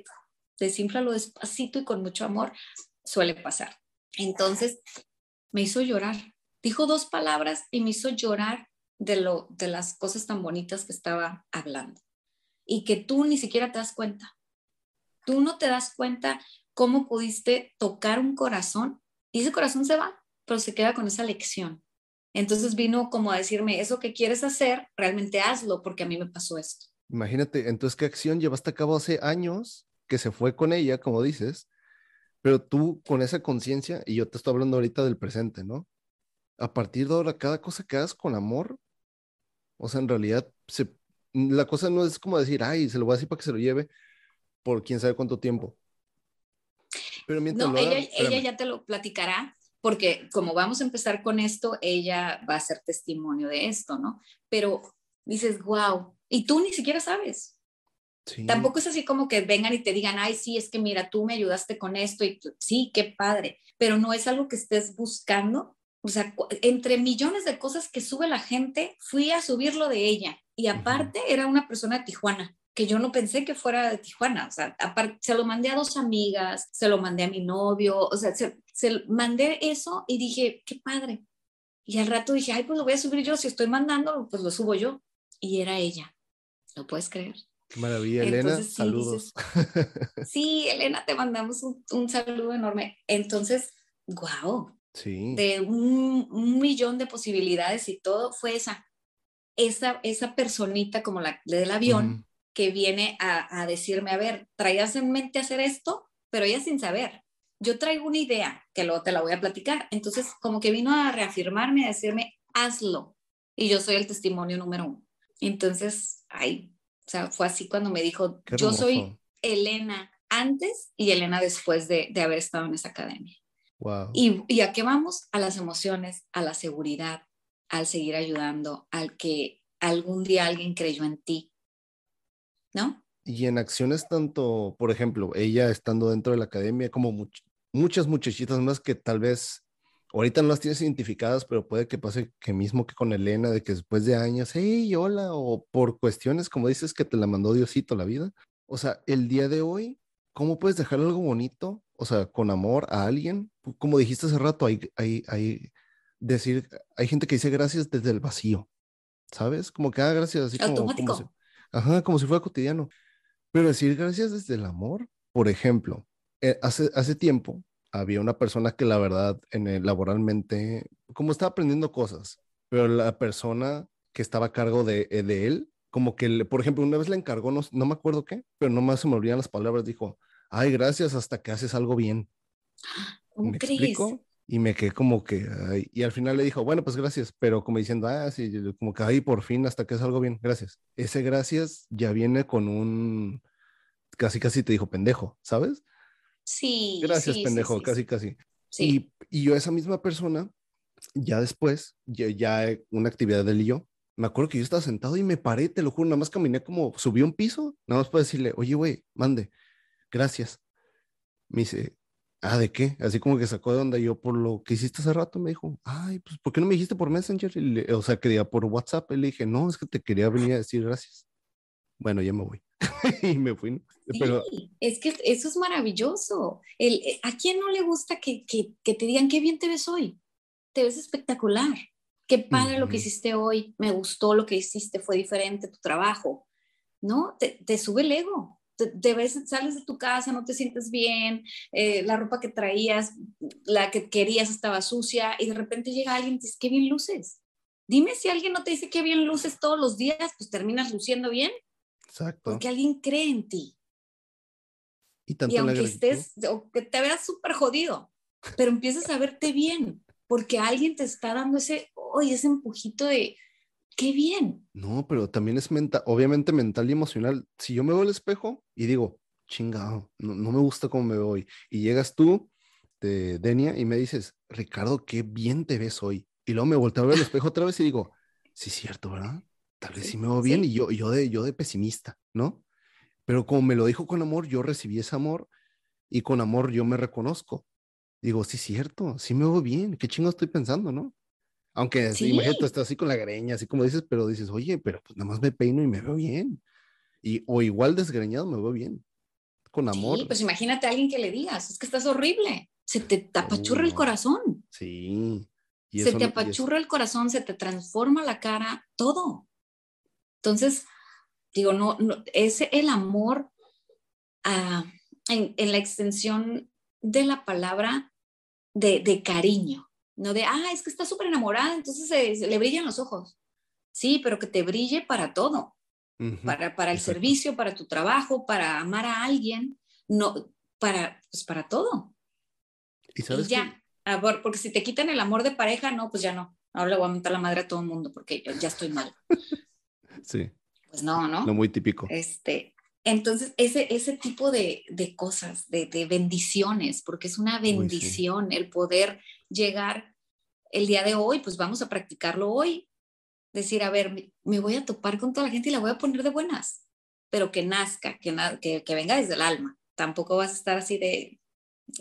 desinfla despacito y con mucho amor, suele pasar. Entonces me hizo llorar. Dijo dos palabras y me hizo llorar de, lo, de las cosas tan bonitas que estaba hablando y que tú ni siquiera te das cuenta. Tú no te das cuenta cómo pudiste tocar un corazón y ese corazón se va, pero se queda con esa lección. Entonces vino como a decirme, eso que quieres hacer, realmente hazlo porque a mí me pasó esto. Imagínate, entonces, ¿qué acción llevaste a cabo hace años que se fue con ella, como dices? Pero tú con esa conciencia, y yo te estoy hablando ahorita del presente, ¿no? A partir de ahora, cada cosa que hagas con amor, o sea, en realidad, se, la cosa no es como decir, ay, se lo voy a decir para que se lo lleve por quién sabe cuánto tiempo. Pero mientras no, ella, ella ya te lo platicará, porque como vamos a empezar con esto, ella va a ser testimonio de esto, ¿no? Pero dices, wow, y tú ni siquiera sabes. Tampoco es así como que vengan y te digan, ay, sí, es que mira, tú me ayudaste con esto y sí, qué padre, pero no es algo que estés buscando o sea, entre millones de cosas que sube la gente, fui a subirlo de ella. Y aparte era una persona de Tijuana, que yo no pensé que fuera de Tijuana. O sea, aparte, se lo mandé a dos amigas, se lo mandé a mi novio, o sea, se, se mandé eso y dije, qué padre. Y al rato dije, ay, pues lo voy a subir yo. Si estoy mandando, pues lo subo yo. Y era ella. ¿Lo puedes creer? Qué maravilla, Elena. saludos. sí, Elena, te mandamos un, un saludo enorme. Entonces, wow, de un, millón de posibilidades y todo, fue esa, esa, esa personita como la del avión que viene a, decirme, a ver, traías en mente hacer esto, pero ella sin saber. Yo traigo una idea que luego te la voy a platicar. Entonces, como que vino a reafirmarme, a decirme, hazlo. Y yo soy el testimonio número uno. Entonces, ay, o sea, fue así cuando me dijo, yo soy Elena antes y Elena después de, de haber estado en esa academia. Y, a qué vamos? A las emociones, a la seguridad, al seguir ayudando, al que algún día alguien creyó en ti, ¿no? Y en acciones tanto, por ejemplo, ella estando dentro de la academia, como muchas muchachitas más que tal vez ahorita no las tienes identificadas, pero puede que pase que mismo que con Elena, de que después de años, hey, hola, o por cuestiones, como dices, que te la mandó Diosito la vida. O sea, el día de hoy, ¿cómo puedes dejar algo bonito o sea, con amor a alguien. Como dijiste hace rato, hay, hay, hay, decir, hay gente que dice gracias desde el vacío, ¿sabes? Como que, ah, gracias, así como, como si, ajá, como si fuera cotidiano. Pero decir gracias desde el amor, por ejemplo, eh, hace, hace tiempo había una persona que la verdad, en el, laboralmente, como estaba aprendiendo cosas, pero la persona que estaba a cargo de, eh, de él, como que, le, por ejemplo, una vez le encargó, no, no me acuerdo qué, pero no más se me olvidan las palabras, dijo, ay, gracias hasta que haces algo bien. ¿Cómo ¿Me explico? Y me quedé como que, y al final le dijo, bueno, pues gracias, pero como diciendo, ah, sí, como que ahí por fin hasta que haces algo bien, gracias. Ese gracias ya viene con un, casi casi te dijo pendejo, ¿sabes? Sí. Gracias, pendejo, casi casi. Y, y, yo, esa misma persona, ya después, ya, ya una actividad de él y yo, me acuerdo que yo estaba sentado y me paré, te lo juro, nada más caminé como, subí un piso, nada más para decirle, oye, güey, mande gracias. Me dice, ah, ¿de qué? Así como que sacó de onda yo por lo que hiciste hace rato, me dijo, ay, pues, ¿por qué no me dijiste por Messenger? o sea, que diga por WhatsApp. Y le dije, no, es que te quería venir a decir gracias. Bueno, ya me voy. y me fui. Pero... Sí, es que eso es maravilloso. El, eh, ¿A quién no le gusta que, que, que, te digan qué bien te ves hoy? Te ves espectacular. Qué padre lo que hiciste hoy. Me gustó lo que hiciste. Fue diferente tu trabajo. ¿No? Te, te sube el ego. Te, ves, sales de tu casa, no te sientes bien, eh, la ropa que traías, la que querías estaba sucia y de repente llega alguien y te dice, qué bien luces. Dime si alguien no te dice qué bien luces todos los días, pues terminas luciendo bien. Exacto. Porque alguien cree en ti. Y, aunque estés, o que te veas súper jodido, pero empiezas a verte bien, porque alguien te está dando ese, hoy ese empujito de, qué bien. No, pero también es mental, obviamente mental y emocional. Si yo me veo al espejo y digo, chingado, no, no me gusta cómo me veo hoy, y llegas tú, de Denia, y me dices, Ricardo, qué bien te ves hoy. Y luego me volteo a ver al espejo otra vez y digo, sí, cierto, ¿verdad? Tal vez sí, me veo bien y yo, yo, de, yo de pesimista, ¿no? Pero como me lo dijo con amor, yo recibí ese amor y con amor yo me reconozco. Digo, sí, cierto, sí me veo bien, qué chingo estoy pensando, ¿no? Aunque sí. imagínate, estás así con la greña, así como dices, pero dices, oye, pero pues nada más me peino y me veo bien. Y, o igual desgreñado me veo bien. Con amor. Sí, pues imagínate a alguien que le digas, es que estás horrible. Se te apachurra el corazón. Sí. se te apachurra el corazón, se te transforma la cara, todo. Entonces, digo, no, no es el amor ah, en, en, la extensión de la palabra de, de, cariño, no de, ah, es que está súper enamorada, entonces se, le brillan los ojos. Sí, pero que te brille para todo, para, para el servicio, para tu trabajo, para amar a alguien, no, para, pues para todo. Y, sabes ya, porque si te quitan el amor de pareja, no, pues ya no. Ahora le voy a mentar la madre a todo el mundo porque yo ya estoy mal. sí. Pues no, ¿no? No muy típico. Este, entonces, ese, ese tipo de, de cosas, de, de, bendiciones, porque es una bendición el poder llegar el día de hoy, pues vamos a practicarlo hoy. Decir, a ver, me, voy a topar con toda la gente y la voy a poner de buenas, pero que nazca, que, que, que venga desde el alma. Tampoco vas a estar así de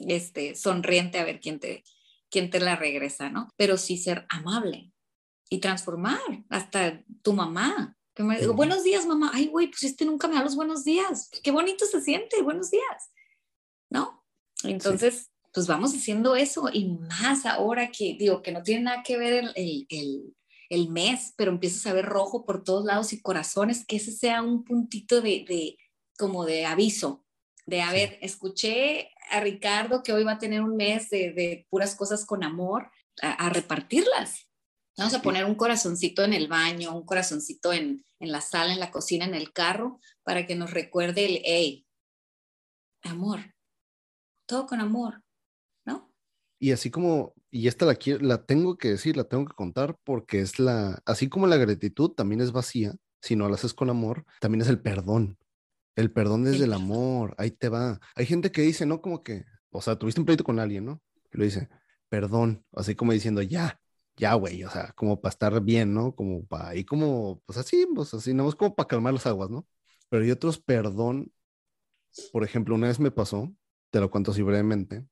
este, sonriente a ver quién te, quién te la regresa, ¿no? Pero sí ser amable y transformar hasta tu mamá, que me digo, buenos días, mamá. Ay, güey, pues este nunca me da los buenos días. Qué bonito se siente, buenos días. ¿No? Entonces, pues vamos haciendo eso y más ahora que digo que no tiene nada que ver el, el, el, mes, pero empiezas a ver rojo por todos lados y corazones, que ese sea un puntito de, de como de aviso, de a ver, escuché a Ricardo que hoy va a tener un mes de, de puras cosas con amor, a, a repartirlas. Vamos a poner un corazoncito en el baño, un corazoncito en, en la sala, en la cocina, en el carro, para que nos recuerde el, hey, amor, todo con amor. Y así como, y esta la, la tengo que decir, la tengo que contar, porque es la, así como la gratitud también es vacía, si no la haces con amor, también es el perdón. El perdón desde el, el amor, ahí te va. Hay gente que dice, ¿no? Como que, o sea, tuviste un pleito con alguien, ¿no? Y lo dice, perdón, así como diciendo, ya, ya, güey, o sea, como para estar bien, ¿no? Como para ahí, como, pues así, pues así, no es como para calmar las aguas, ¿no? Pero hay otros, perdón, por ejemplo, una vez me pasó, te lo cuento así brevemente,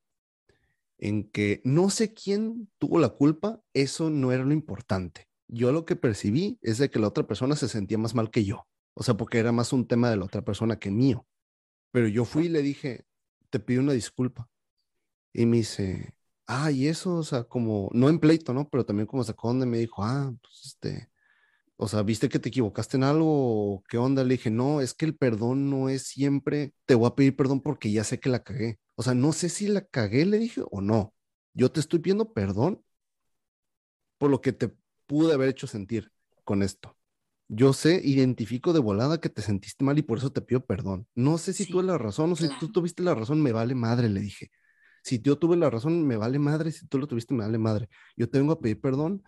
en que no sé quién tuvo la culpa, eso no era lo importante. Yo lo que percibí es de que la otra persona se sentía más mal que yo, o sea, porque era más un tema de la otra persona que mío. Pero yo fui y le dije, te pido una disculpa. Y me dice, ah, y eso, o sea, como, no en pleito, ¿no? Pero también como sacó donde me dijo, ah, pues este, o sea, ¿viste que te equivocaste en algo? ¿Qué onda? Le dije, no, es que el perdón no es siempre, te voy a pedir perdón porque ya sé que la cagué. O sea, no sé si la cagué, le dije, o no. Yo te estoy pidiendo perdón por lo que te pude haber hecho sentir con esto. Yo sé, identifico de volada que te sentiste mal y por eso te pido perdón. No sé si sí, tuve la razón, no sé si tú tuviste la razón, me vale madre, le dije. Si yo tuve la razón, me vale madre. Si tú lo tuviste, me vale madre. Yo tengo a pedir perdón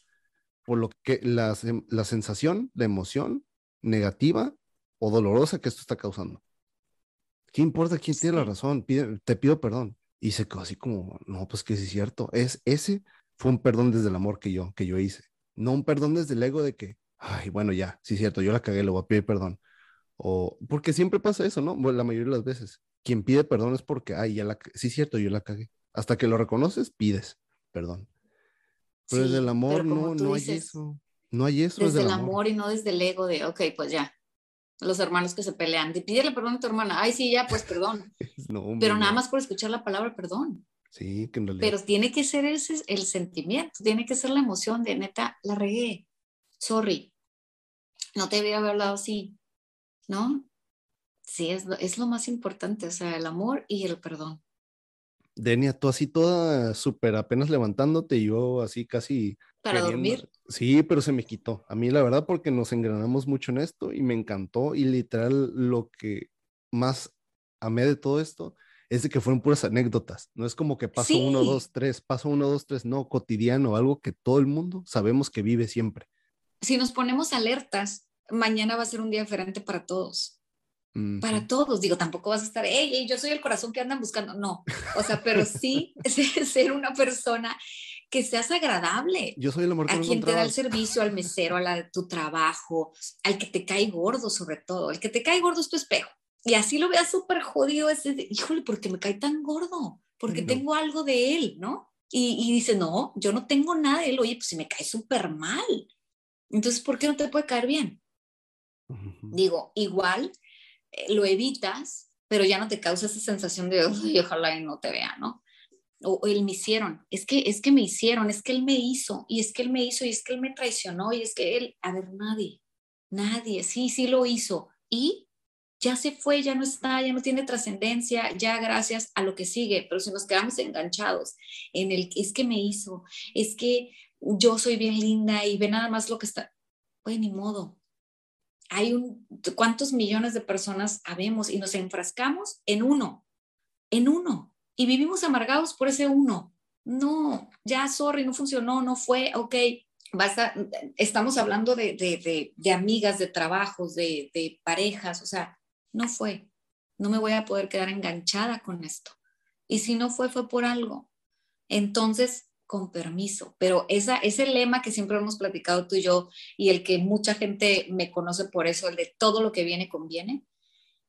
por lo que la, la sensación, la emoción negativa o dolorosa que esto está causando. ¿Qué importa quién sí. tiene la razón? Pide, te pido perdón. Y se quedó así como, no, pues que sí es cierto. Es, ese fue un perdón desde el amor que yo, que yo hice. No un perdón desde el ego de que, ay, bueno, ya, sí es cierto, yo la cagué, le voy a pedir perdón. O, porque siempre pasa eso, ¿no? Bueno, la mayoría de las veces quien pide perdón es porque, ay, ya la, sí es cierto, yo la cagué. Hasta que lo reconoces, pides perdón. Pero sí, desde el amor no, no dices, hay eso. No hay eso. Desde, desde el amor. amor. y no desde el ego de, ok, pues ya. Los hermanos que se pelean, de pídele perdón a tu hermana, ay, sí, ya, pues perdón. Pero nada más por escuchar la palabra perdón. Sí, que en realidad. Pero tiene que ser ese el sentimiento, tiene que ser la emoción de neta, la regué, sorry, no te había hablado así, ¿no? Sí, es, es lo más importante, o sea, el amor y el perdón. Denia, tú así toda súper apenas levantándote y yo así casi... Para dormir. Sí, pero se me quitó. A mí la verdad porque nos engranamos mucho en esto y me encantó y literal lo que más amé de todo esto es de que fueron puras anécdotas. No es como que paso uno, dos, tres, paso uno, dos, tres, no, cotidiano, algo que todo el mundo sabemos que vive siempre. Si nos ponemos alertas, mañana va a ser un día diferente para todos. Para todos, digo, tampoco vas a estar, hey, yo soy el corazón que andan buscando, no, o sea, pero sí ser una persona que seas agradable. Yo soy el amor que A quien te da el servicio, al mesero, a la de tu trabajo, al que te cae gordo sobre todo, el que te cae gordo es tu espejo. Y así lo veas súper jodido, es híjole, ¿por qué me cae tan gordo? Porque tengo algo de él, ¿no? Y, y, dice, no, yo no tengo nada de él, oye, pues si me cae súper mal. Entonces, ¿por qué no te puede caer bien? Digo, igual eh, lo evitas, pero ya no te causa esa sensación de, ojalá y no te vea, ¿no? O, él me hicieron, es que, es que me hicieron, es que él me hizo, y es que él me hizo, y es que él me traicionó, y es que él, a ver, nadie, nadie, sí, sí lo hizo, y ya se fue, ya no está, ya no tiene trascendencia, ya gracias a lo que sigue, pero si nos quedamos enganchados en el, es que me hizo, es que yo soy bien linda y ve nada más lo que está, pues ni modo, hay un, cuántos millones de personas habemos y nos enfrascamos en uno, en uno, y vivimos amargados por ese uno. No, ya, sorry, no funcionó, no fue, ok, basta, estamos hablando de, de, de, amigas, de trabajos, de, de parejas, o sea, no fue, no me voy a poder quedar enganchada con esto. Y si no fue, fue por algo. Entonces, con permiso. Pero esa, ese lema que siempre hemos platicado tú y yo y el que mucha gente me conoce por eso, el de todo lo que viene conviene,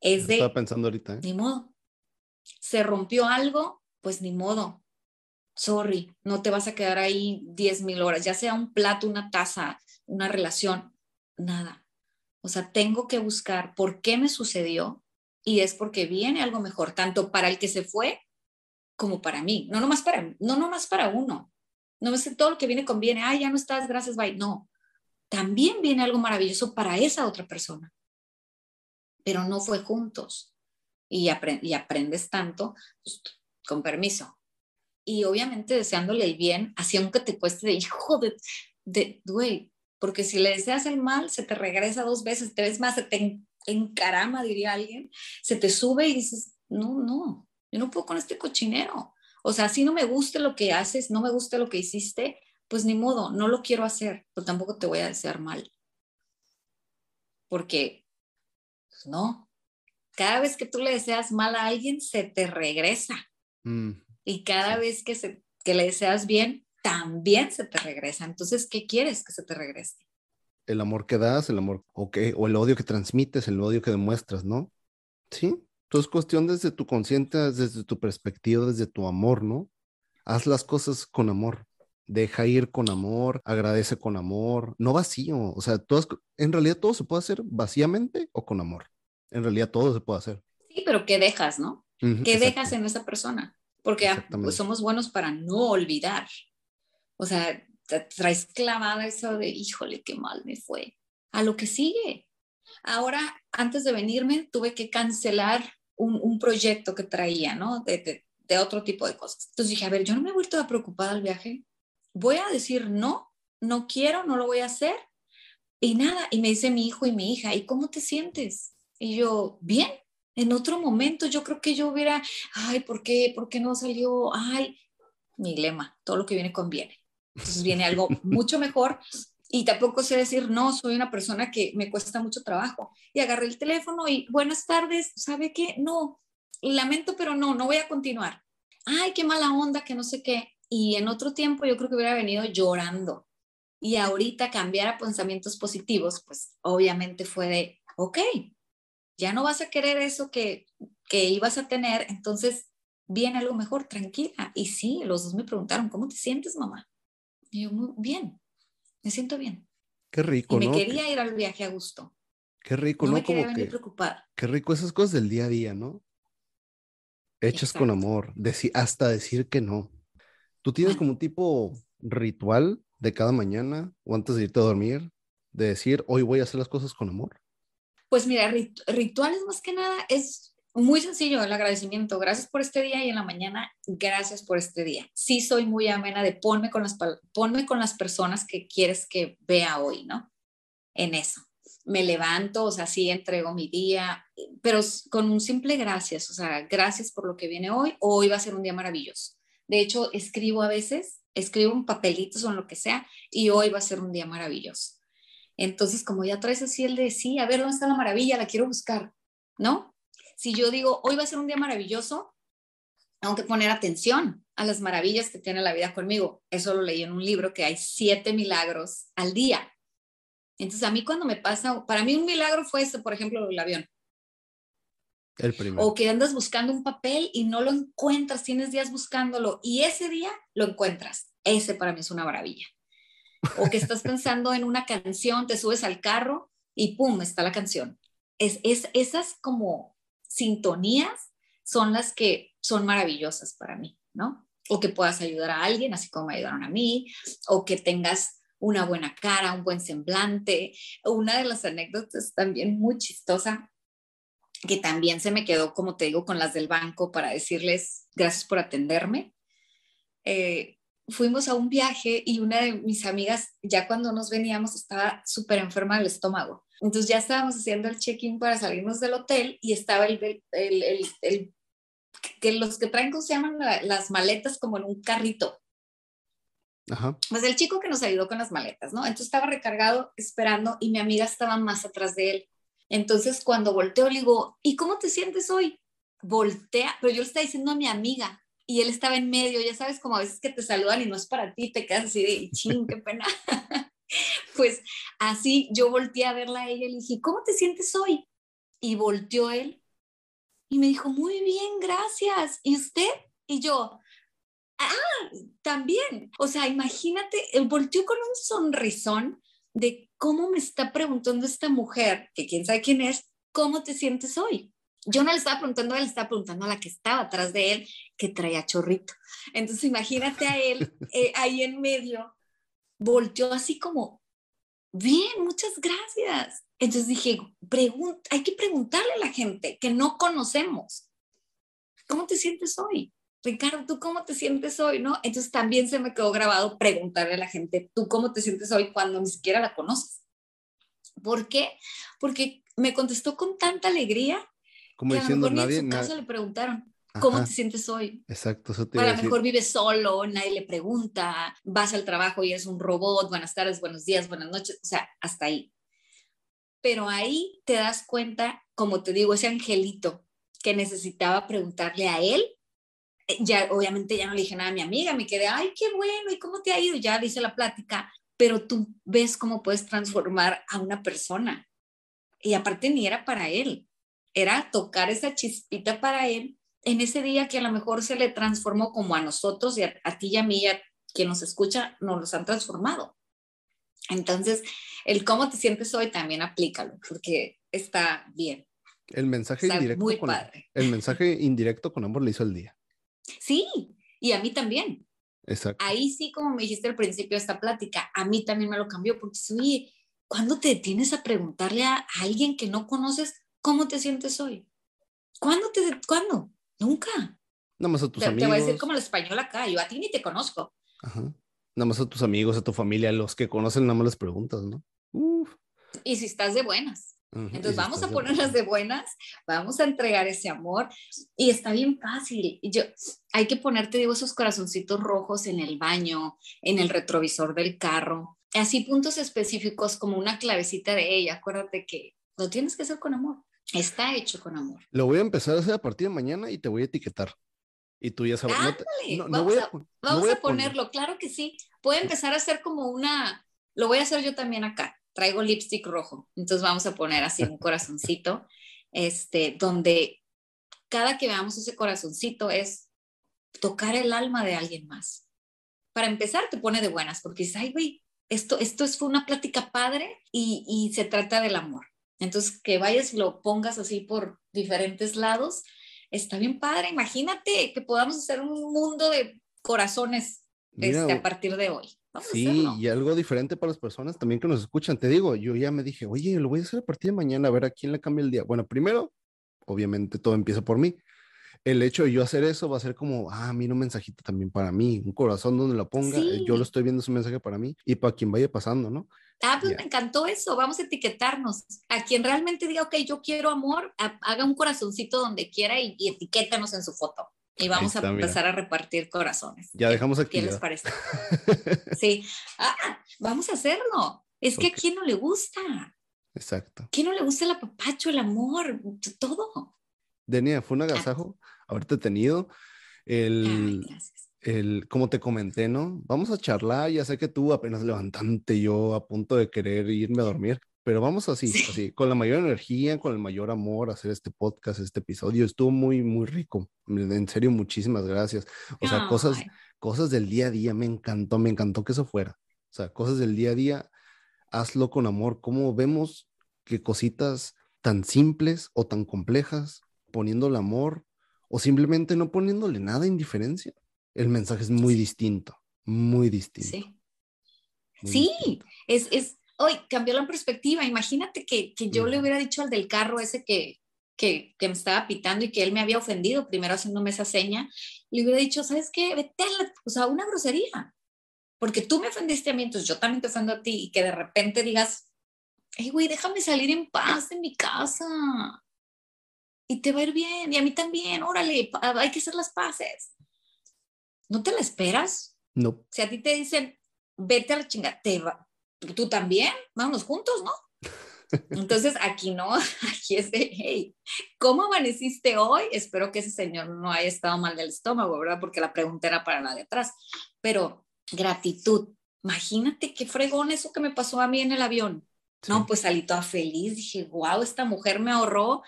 es de... Estaba pensando ahorita. ¿eh? Ni modo. Se rompió algo, pues ni modo. Sorry, no te vas a quedar ahí 10 mil horas, ya sea un plato, una taza, una relación, nada. O sea, tengo que buscar por qué me sucedió y es porque viene algo mejor, tanto para el que se fue como para mí, no nomás para, no nomás para uno. No es que todo lo que viene conviene, ay, ya no estás, gracias, bye. No, también viene algo maravilloso para esa otra persona, pero no fue juntos. Y, y aprendes tanto, pues, con permiso. Y obviamente deseándole el bien, así aunque te cueste de hijo de, de, güey, porque si le deseas el mal, se te regresa dos veces, te ves más, se te encarama, diría alguien, se te sube y dices, no, no, yo no puedo con este cochinero. O sea, si no me gusta lo que haces, no me gusta lo que hiciste, pues ni modo, no lo quiero hacer, pero tampoco te voy a desear mal. Porque, pues no, cada vez que tú le deseas mal a alguien, se te regresa. Mm, y cada vez que, se, que le deseas bien, también se te regresa. Entonces, ¿qué quieres que se te regrese? El amor que das, el amor, o, o el odio que transmites, el odio que demuestras, ¿no? Sí, entonces, cuestión desde tu consciente, desde tu perspectiva, desde tu amor, ¿no? Haz las cosas con amor. Deja ir con amor, agradece con amor, no vacío. O sea, todas, en realidad todo se puede hacer vacíamente o con amor. En realidad todo se puede hacer. Sí, pero ¿qué dejas, no? ¿Qué dejas en esa persona? Porque ah, pues, somos buenos para no olvidar. O sea, traes clavada eso de, híjole, qué mal me fue. A lo que sigue. Ahora, antes de venirme, tuve que cancelar un, proyecto que traía, ¿no? De, de, otro tipo de cosas. Entonces dije, a ver, yo no me he vuelto a preocupar al viaje. Voy a decir no, no quiero, no lo voy a hacer. Y nada, y me dice mi hijo y mi hija, ¿y cómo te sientes? Y yo, bien. En otro momento yo creo que yo hubiera, ay, ¿por qué? ¿Por qué no salió? Ay, mi lema, todo lo que viene conviene. Entonces viene algo mucho mejor y tampoco sé decir, no, soy una persona que me cuesta mucho trabajo. Y agarré el teléfono y, buenas tardes, ¿sabe qué? No, lamento, pero no, no voy a continuar. Ay, qué mala onda, que no sé qué. Y en otro tiempo yo creo que hubiera venido llorando. Y ahorita cambiar a pensamientos positivos, pues obviamente fue de, ok, ya no vas a querer eso que, que ibas a tener, entonces viene algo mejor, tranquila. Y sí, los dos me preguntaron, ¿cómo te sientes, mamá? Y yo, muy bien, me siento bien. Qué rico, y me quería ir al viaje a gusto. Qué rico, no ¿no? me quería Como venir que, preocupada. qué rico esas cosas del día a día, ¿no? Hechas con amor, deci- hasta decir que no. ¿Tú tienes Bueno. como un tipo ritual de cada mañana o antes de irte a dormir de decir, hoy voy a hacer las cosas con amor? Pues mira, rit- rituales más que nada es muy sencillo el agradecimiento. Gracias por este día y en la mañana, gracias por este día. Sí soy muy amena de ponme con las, ponme con las personas que quieres que vea hoy, ¿no? En eso. Me levanto, o sea, sí entrego mi día, pero con un simple gracias, o sea, gracias por lo que viene hoy, hoy va a ser un día maravilloso. De hecho, escribo a veces, escribo en papelitos o lo que sea, y hoy va a ser un día maravilloso. Entonces, como ya traes así el de sí, a ver dónde está la maravilla, la quiero buscar, ¿no? Si yo digo, hoy va a ser un día maravilloso, tengo que poner atención a las maravillas que tiene la vida conmigo. Eso lo leí en un libro que hay siete milagros al día. Entonces, a mí cuando me pasa, para mí un milagro fue este, por ejemplo, el avión. El primero. O que andas buscando un papel y no lo encuentras, tienes días buscándolo y ese día lo encuentras. Ese para mí es una maravilla. O que estás pensando en una canción, te subes al carro y ¡pum! está la canción. Es, es, esas como sintonías son las que son maravillosas para mí, ¿no? O que puedas ayudar a alguien, así como me ayudaron a mí, o que tengas una buena cara, un buen semblante. Una de las anécdotas también muy chistosa que también se me quedó, como te digo, con las del banco para decirles gracias por atenderme. Eh, fuimos a un viaje y una de mis amigas, ya cuando nos veníamos, estaba súper enferma del estómago. Entonces ya estábamos haciendo el check-in para salirnos del hotel y estaba el, el, el, el, que los que traen, ¿cómo se llaman? La, las maletas como en un carrito. Ajá. Pues el chico que nos ayudó con las maletas, ¿no? Entonces estaba recargado esperando y mi amiga estaba más atrás de él. Entonces, cuando volteo, le digo, ¿y cómo te sientes hoy? Voltea, pero yo le estaba diciendo a mi amiga y él estaba en medio, ya sabes, como a veces que te saludan y no es para ti, te quedas así de, ching, qué pena. pues así yo volteé a verla a ella y le dije, ¿cómo te sientes hoy? Y volteó él y me dijo, muy bien, gracias. ¿Y usted? Y yo, ah, también. O sea, imagínate, él volteó con un sonrisón de cómo me está preguntando esta mujer, que quién sabe quién es, ¿cómo te sientes hoy? Yo no le estaba preguntando a él, le estaba preguntando a la que estaba atrás de él, que traía chorrito. Entonces imagínate a él eh, ahí en medio, volteó así como, bien, muchas gracias. Entonces dije, hay que preguntarle a la gente que no conocemos, ¿cómo te sientes hoy? Ricardo, ¿tú cómo te sientes hoy? ¿No? Entonces también se me quedó grabado preguntarle a la gente, ¿tú cómo te sientes hoy cuando ni siquiera la conoces? ¿Por qué? Porque me contestó con tanta alegría Como que a lo diciendo, mejor ni en nadie. su casa le preguntaron, ¿cómo Ajá, te sientes hoy? Exacto, eso te a lo decir. mejor vives solo, nadie le pregunta, vas al trabajo y eres un robot, buenas tardes, buenos días, buenas noches, o sea, hasta ahí. Pero ahí te das cuenta, como te digo, ese angelito que necesitaba preguntarle a él, eh, ya obviamente ya no le dije nada a mi amiga, me quedé, ay, qué bueno, ¿y cómo te ha ido? Ya le hice la plática, pero tú ves cómo puedes transformar a una persona. Y aparte ni era para él, era tocar esa chispita para él en ese día que a lo mejor se le transformó como a nosotros y a, a ti y a mí, y a quien nos escucha, nos los han transformado. Entonces, el cómo te sientes hoy también aplícalo, porque está bien, El mensaje está indirecto muy con padre. el mensaje indirecto con amor le hizo el día. Sí, y a mí también. Exacto. Ahí sí, como me dijiste al principio de esta plática, a mí también me lo cambió, porque oye, ¿cuándo te detienes a preguntarle a alguien que no conoces cómo te sientes hoy? ¿Cuándo te, ¿cuándo? Nunca. Nada más a tus Te, te amigos. voy a decir como el español acá, yo a ti ni te conozco. Ajá. Nada más a tus amigos, a tu familia, a los que conocen, nada más les preguntas, ¿no? Uf. Y si estás de buenas. Entonces vamos a ponerlas de buenas, vamos a entregar ese amor y está bien fácil. Yo, hay que ponerte, digo, esos corazoncitos rojos en el baño, en el retrovisor del carro, así puntos específicos como una clavecita de ella. Acuérdate que lo tienes que hacer con amor. Está hecho con amor. Lo voy a empezar a hacer a partir de mañana y te voy a etiquetar. Y tú ya sabes. no te- no- no vamos voy a- Vamos voy a poner- ponerlo, claro que sí. Puede empezar a ser como una, lo voy a hacer yo también acá. Traigo lipstick rojo, entonces vamos a poner así un corazoncito, este, donde cada que veamos ese corazoncito es tocar el alma de alguien más. Para empezar, te pone de buenas, porque dices, ay, güey, esto, esto es, fue una plática padre y, y se trata del amor. Entonces, que vayas y lo pongas así por diferentes lados, está bien padre. Imagínate que podamos hacer un mundo de corazones este, a partir de hoy. sí, y algo diferente para las personas también que nos escuchan. Te digo, yo ya me dije, oye, lo voy a hacer a partir de mañana, a ver a quién le cambia el día. Bueno, primero, obviamente todo empieza por mí. El hecho de yo hacer eso va a ser como, ah, mira un mensajito también para mí, un corazón donde lo ponga, eh, yo lo estoy viendo su mensaje para mí y para quien vaya pasando, ¿no? Ah, pues me encantó eso. Vamos a etiquetarnos. A quien realmente diga, ok, yo quiero amor, haga un corazoncito donde quiera y, etiquétanos en su foto. Y vamos a empezar a repartir corazones. Ya dejamos aquí. ¿Qué les parece? sí. Ah, vamos a hacerlo. Es que a quién no le gusta. Exacto. ¿A quién no le gusta el apapacho, el amor, todo? Denia, fue un agasajo haberte tenido. El, gracias el, como te comenté, ¿no? Vamos a charlar, ya sé que tú apenas levantante, yo a punto de querer irme a dormir, pero vamos así, así, con la mayor energía, con el mayor amor, hacer este podcast, este episodio. Estuvo muy, muy rico. En serio, muchísimas gracias. O sea, cosas, cosas del día a día, me encantó, me encantó que eso fuera. O sea, cosas del día a día, hazlo con amor. ¿Cómo vemos que cositas tan simples o tan complejas, poniéndole amor o simplemente no poniéndole nada indiferencia, el mensaje es muy distinto, muy distinto. Sí. sí, es, es, hoy cambió la perspectiva. Imagínate que, que yo le hubiera dicho al del carro ese que, que, que, me estaba pitando y que él me había ofendido, primero haciéndome esa seña, le hubiera dicho, ¿sabes qué? Vete a la, o sea, una grosería. Porque tú me ofendiste a mí, entonces yo también te ofendo a ti y que de repente digas, hey, güey, déjame salir en paz de mi casa. Y te va a ir bien, y a mí también, órale, hay que hacer las paces. ¿No te la esperas? No. Si a ti te dicen, vete a la chingada, te va, tú también, vámonos juntos, ¿no? Entonces aquí no, aquí es de, hey, ¿cómo amaneciste hoy? Espero que ese señor no haya estado mal del estómago, ¿verdad? Porque la pregunta era para la de atrás. Pero gratitud, imagínate qué fregón eso que me pasó a mí en el avión. No, pues salí toda feliz, dije, wow, esta mujer me ahorró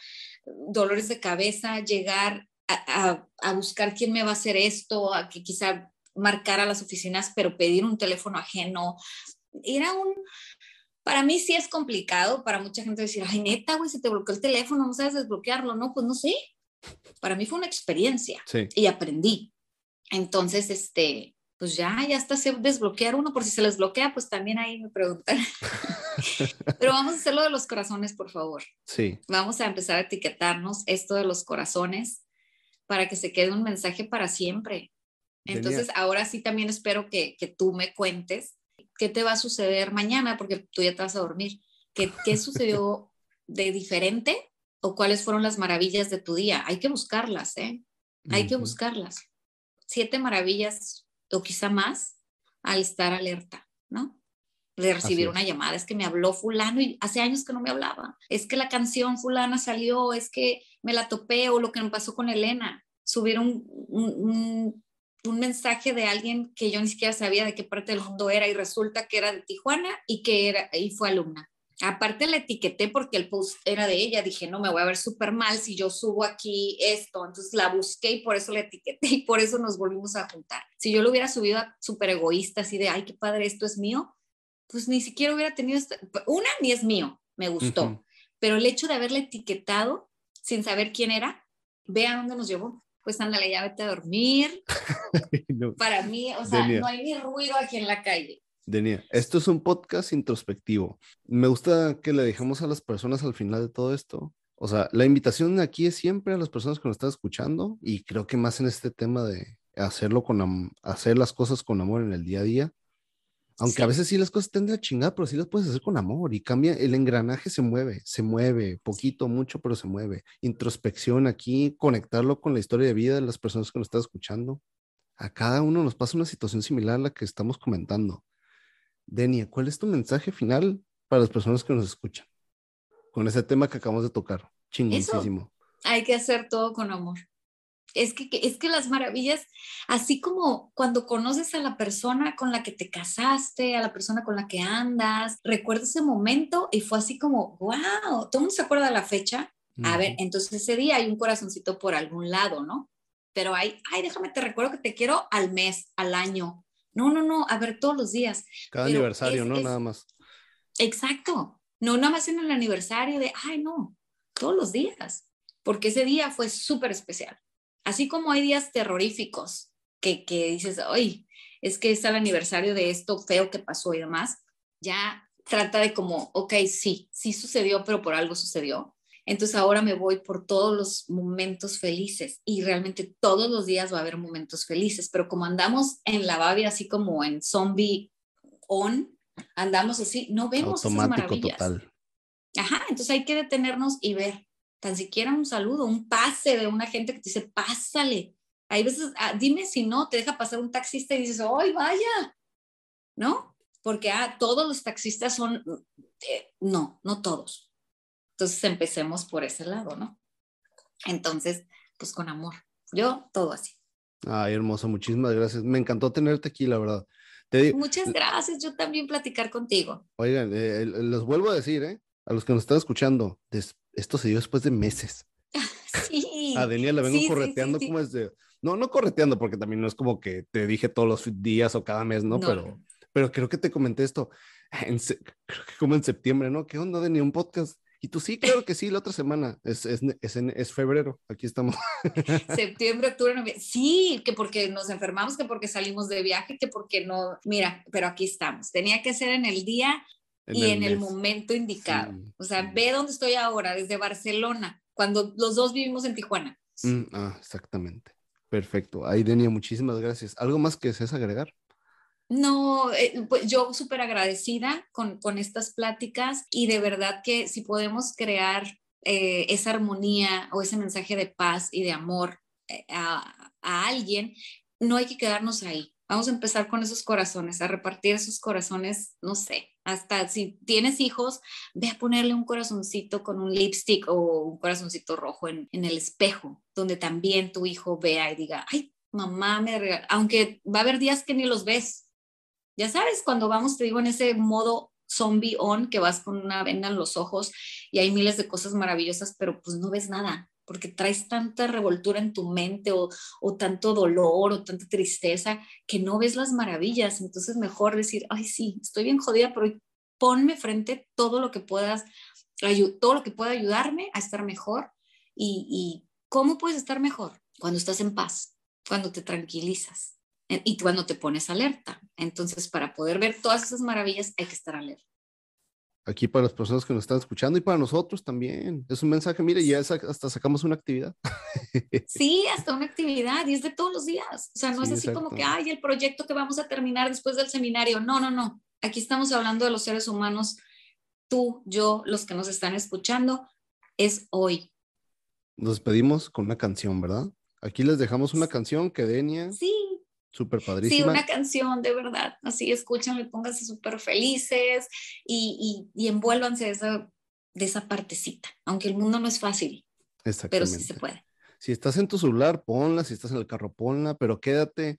dolores de cabeza, llegar a, buscar quién me va a hacer esto, a que quizá marcar a las oficinas, pero pedir un teléfono ajeno. Era un, para mí sí es complicado, para mucha gente decir, ay, neta, güey, se te bloqueó el teléfono, no sabes desbloquearlo, no, pues no sé. Para mí fue una experiencia y aprendí. Entonces, este, pues ya, ya está se desbloquear uno, por si se les bloquea, pues también ahí me preguntan. Pero vamos a hacerlo de los corazones, por favor. Sí. Vamos a empezar a etiquetarnos esto de los corazones para que se quede un mensaje para siempre. Entonces, ahora sí también espero que, que, tú me cuentes qué te va a suceder mañana, porque tú ya te vas a dormir. ¿Qué, qué sucedió de diferente o cuáles fueron las maravillas de tu día? Hay que buscarlas, ¿eh? Hay que buscarlas. Siete maravillas o quizá más al estar alerta, ¿no? De recibir una llamada, es que me habló fulano y hace años que no me hablaba, es que la canción fulana salió, es que me la topé o lo que me pasó con Elena, subir un, un, un, mensaje de alguien que yo ni siquiera sabía de qué parte del mundo era y resulta que era de Tijuana y que era y fue alumna. Aparte la etiqueté porque el post era de ella, dije, no, me voy a ver súper mal si yo subo aquí esto, entonces la busqué y por eso la etiqueté y por eso nos volvimos a juntar. Si yo lo hubiera subido súper egoísta, así de, ay, qué padre, esto es mío, pues ni siquiera hubiera tenido, esta... una, ni es mío, me gustó, pero el hecho de haberla etiquetado sin saber quién era, ve a dónde nos llevó. Pues ándale, ya vete a dormir. Para mí, o sea, no hay ni ruido aquí en la calle. Denia, esto es un podcast introspectivo. Me gusta que le dejemos a las personas al final de todo esto. O sea, la invitación aquí es siempre a las personas que nos están escuchando y creo que más en este tema de hacerlo con hacer las cosas con amor en el día a día. Aunque a veces sí las cosas estén de chingada, pero sí las puedes hacer con amor y cambia, el engranaje se mueve, se mueve, poquito, mucho, pero se mueve. Introspección aquí, conectarlo con la historia de vida de las personas que nos están escuchando. A cada uno nos pasa una situación similar a la que estamos comentando. Denia, ¿cuál es tu mensaje final para las personas que nos escuchan? Con ese tema que acabamos de tocar. Chingoncísimo. Hay que hacer todo con amor es que, es que las maravillas, así como cuando conoces a la persona con la que te casaste, a la persona con la que andas, recuerdo ese momento y fue así como, wow, ¿todo mundo se acuerda de la fecha? A ver, entonces ese día hay un corazoncito por algún lado, ¿no? Pero hay, ay, déjame, te recuerdo que te quiero al mes, al año. No, no, no, a ver, todos los días. Cada aniversario, ¿no? Nada más. Exacto. No nada más en el aniversario de, ay, no, todos los días, porque ese día fue súper especial. Así como hay días terroríficos que, que dices, ay, es que es el aniversario de esto feo que pasó y demás, ya trata de como, ok, sí, sí sucedió, pero por algo sucedió. Entonces ahora me voy por todos los momentos felices y realmente todos los días va a haber momentos felices, pero como andamos en la babia así como en zombie on, andamos así, no vemos esas maravillas. Total. Ajá, entonces hay que detenernos y ver, tan siquiera un saludo, un pase de una gente que te dice, pásale. Hay veces, ah, dime si no, te deja pasar un taxista y dices, ¡ay, vaya! ¿No? Porque ah, todos los taxistas son, eh, no, no todos. Entonces empecemos por ese lado, ¿no? Entonces, pues con amor. Yo, todo así. Ay, hermosa, muchísimas gracias. Me encantó tenerte aquí, la verdad. Muchas gracias, yo también platicar contigo. Oigan, eh, les vuelvo a decir, ¿eh? A los que nos están escuchando, esto se dio después de meses. sí. A Daniela la vengo correteando como es de... No, no correteando, porque también no es como que te dije todos los días o cada mes, ¿no? Pero, pero creo que te comenté esto, en, creo que como en septiembre, ¿no? ¿Qué onda, Dani? Un podcast. Y tú sí, claro que sí, la otra semana, es, es, es, es febrero, aquí estamos. Septiembre, octubre, noviembre. Sí, que porque nos enfermamos, que porque salimos de viaje, que porque no, mira, pero aquí estamos. Tenía que ser en el día y en el momento indicado. o sea, ve dónde estoy ahora, desde Barcelona, cuando los dos vivimos en Tijuana. Mm, ah, exactamente. Perfecto. Ahí, Denia, muchísimas gracias. ¿Algo más que desees agregar? No, eh, pues yo súper agradecida con, con, estas pláticas y de verdad que si podemos crear eh, esa armonía o ese mensaje de paz y de amor eh, a, a, alguien, no hay que quedarnos ahí. Vamos a empezar con esos corazones, a repartir esos corazones, no sé, hasta si tienes hijos, ve a ponerle un corazoncito con un lipstick o un corazoncito rojo en, en el espejo, donde también tu hijo vea y diga, ay, mamá me regaló, aunque va a haber días que ni los ves, ya sabes, cuando vamos, te digo, en ese modo zombie on, que vas con una venda en los ojos y hay miles de cosas maravillosas, pero pues no ves nada, porque traes tanta revoltura en tu mente o, o tanto dolor o tanta tristeza que no ves las maravillas. Entonces mejor decir, ay, sí, estoy bien jodida, pero ponme frente todo lo que puedas, todo lo que pueda ayudarme a estar mejor. Y, y cómo puedes estar mejor cuando estás en paz, cuando te tranquilizas, y cuando te pones alerta. Entonces, para poder ver todas esas maravillas hay que estar alerta. Aquí para las personas que nos están escuchando y para nosotros también. Es un mensaje, mire, ya hasta sacamos una actividad. Sí, hasta una actividad y es de todos los días. O sea, no es así como que, ay, el proyecto que vamos a terminar después del seminario. No, no, no. Aquí estamos hablando de los seres humanos, tú, yo, los que nos están escuchando, es hoy. Nos despedimos con una canción, ¿verdad? Aquí les dejamos una canción que Denia. Sí Súper padrísima. Sí, una canción, de verdad. Así escúchanlo y pónganse súper felices y, y, y, envuélvanse de esa, de esa partecita. Aunque el mundo no es fácil. Pero sí se puede. Si estás en tu celular, ponla. Si estás en el carro, ponla. Pero quédate.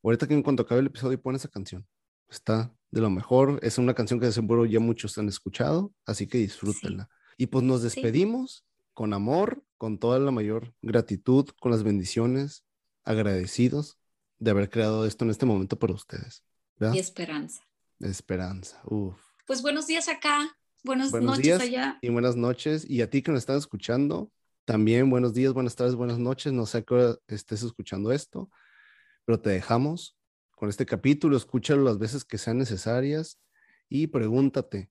Ahorita que en cuanto acabe el episodio, pon esa canción. Está de lo mejor. Es una canción que de seguro ya muchos han escuchado. Así que disfrútenla. Y pues nos despedimos con amor, con toda la mayor gratitud, con las bendiciones, agradecidos de haber creado esto en este momento para ustedes. Y esperanza. Esperanza, uf. Pues buenos días acá, buenas buenos noches días allá. Y buenas noches. Y a ti que nos están escuchando, también buenos días, buenas tardes, buenas noches. No sé a qué hora estés escuchando esto, pero te dejamos con este capítulo. Escúchalo las veces que sean necesarias y pregúntate,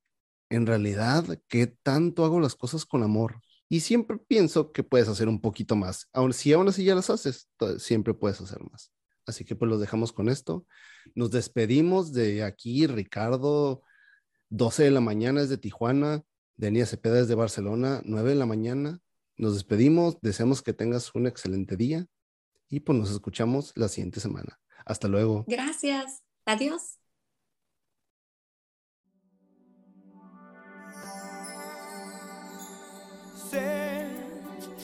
¿en realidad qué tanto hago las cosas con amor? Y siempre pienso que puedes hacer un poquito más. Aun si aún así ya las haces, siempre puedes hacer más. Así que pues los dejamos con esto. Nos despedimos de aquí, Ricardo, 12 de la mañana es de Tijuana, Denia Cepeda es de Barcelona, 9 de la mañana. Nos despedimos, deseamos que tengas un excelente día y pues nos escuchamos la siguiente semana. Hasta luego. Gracias. Adiós.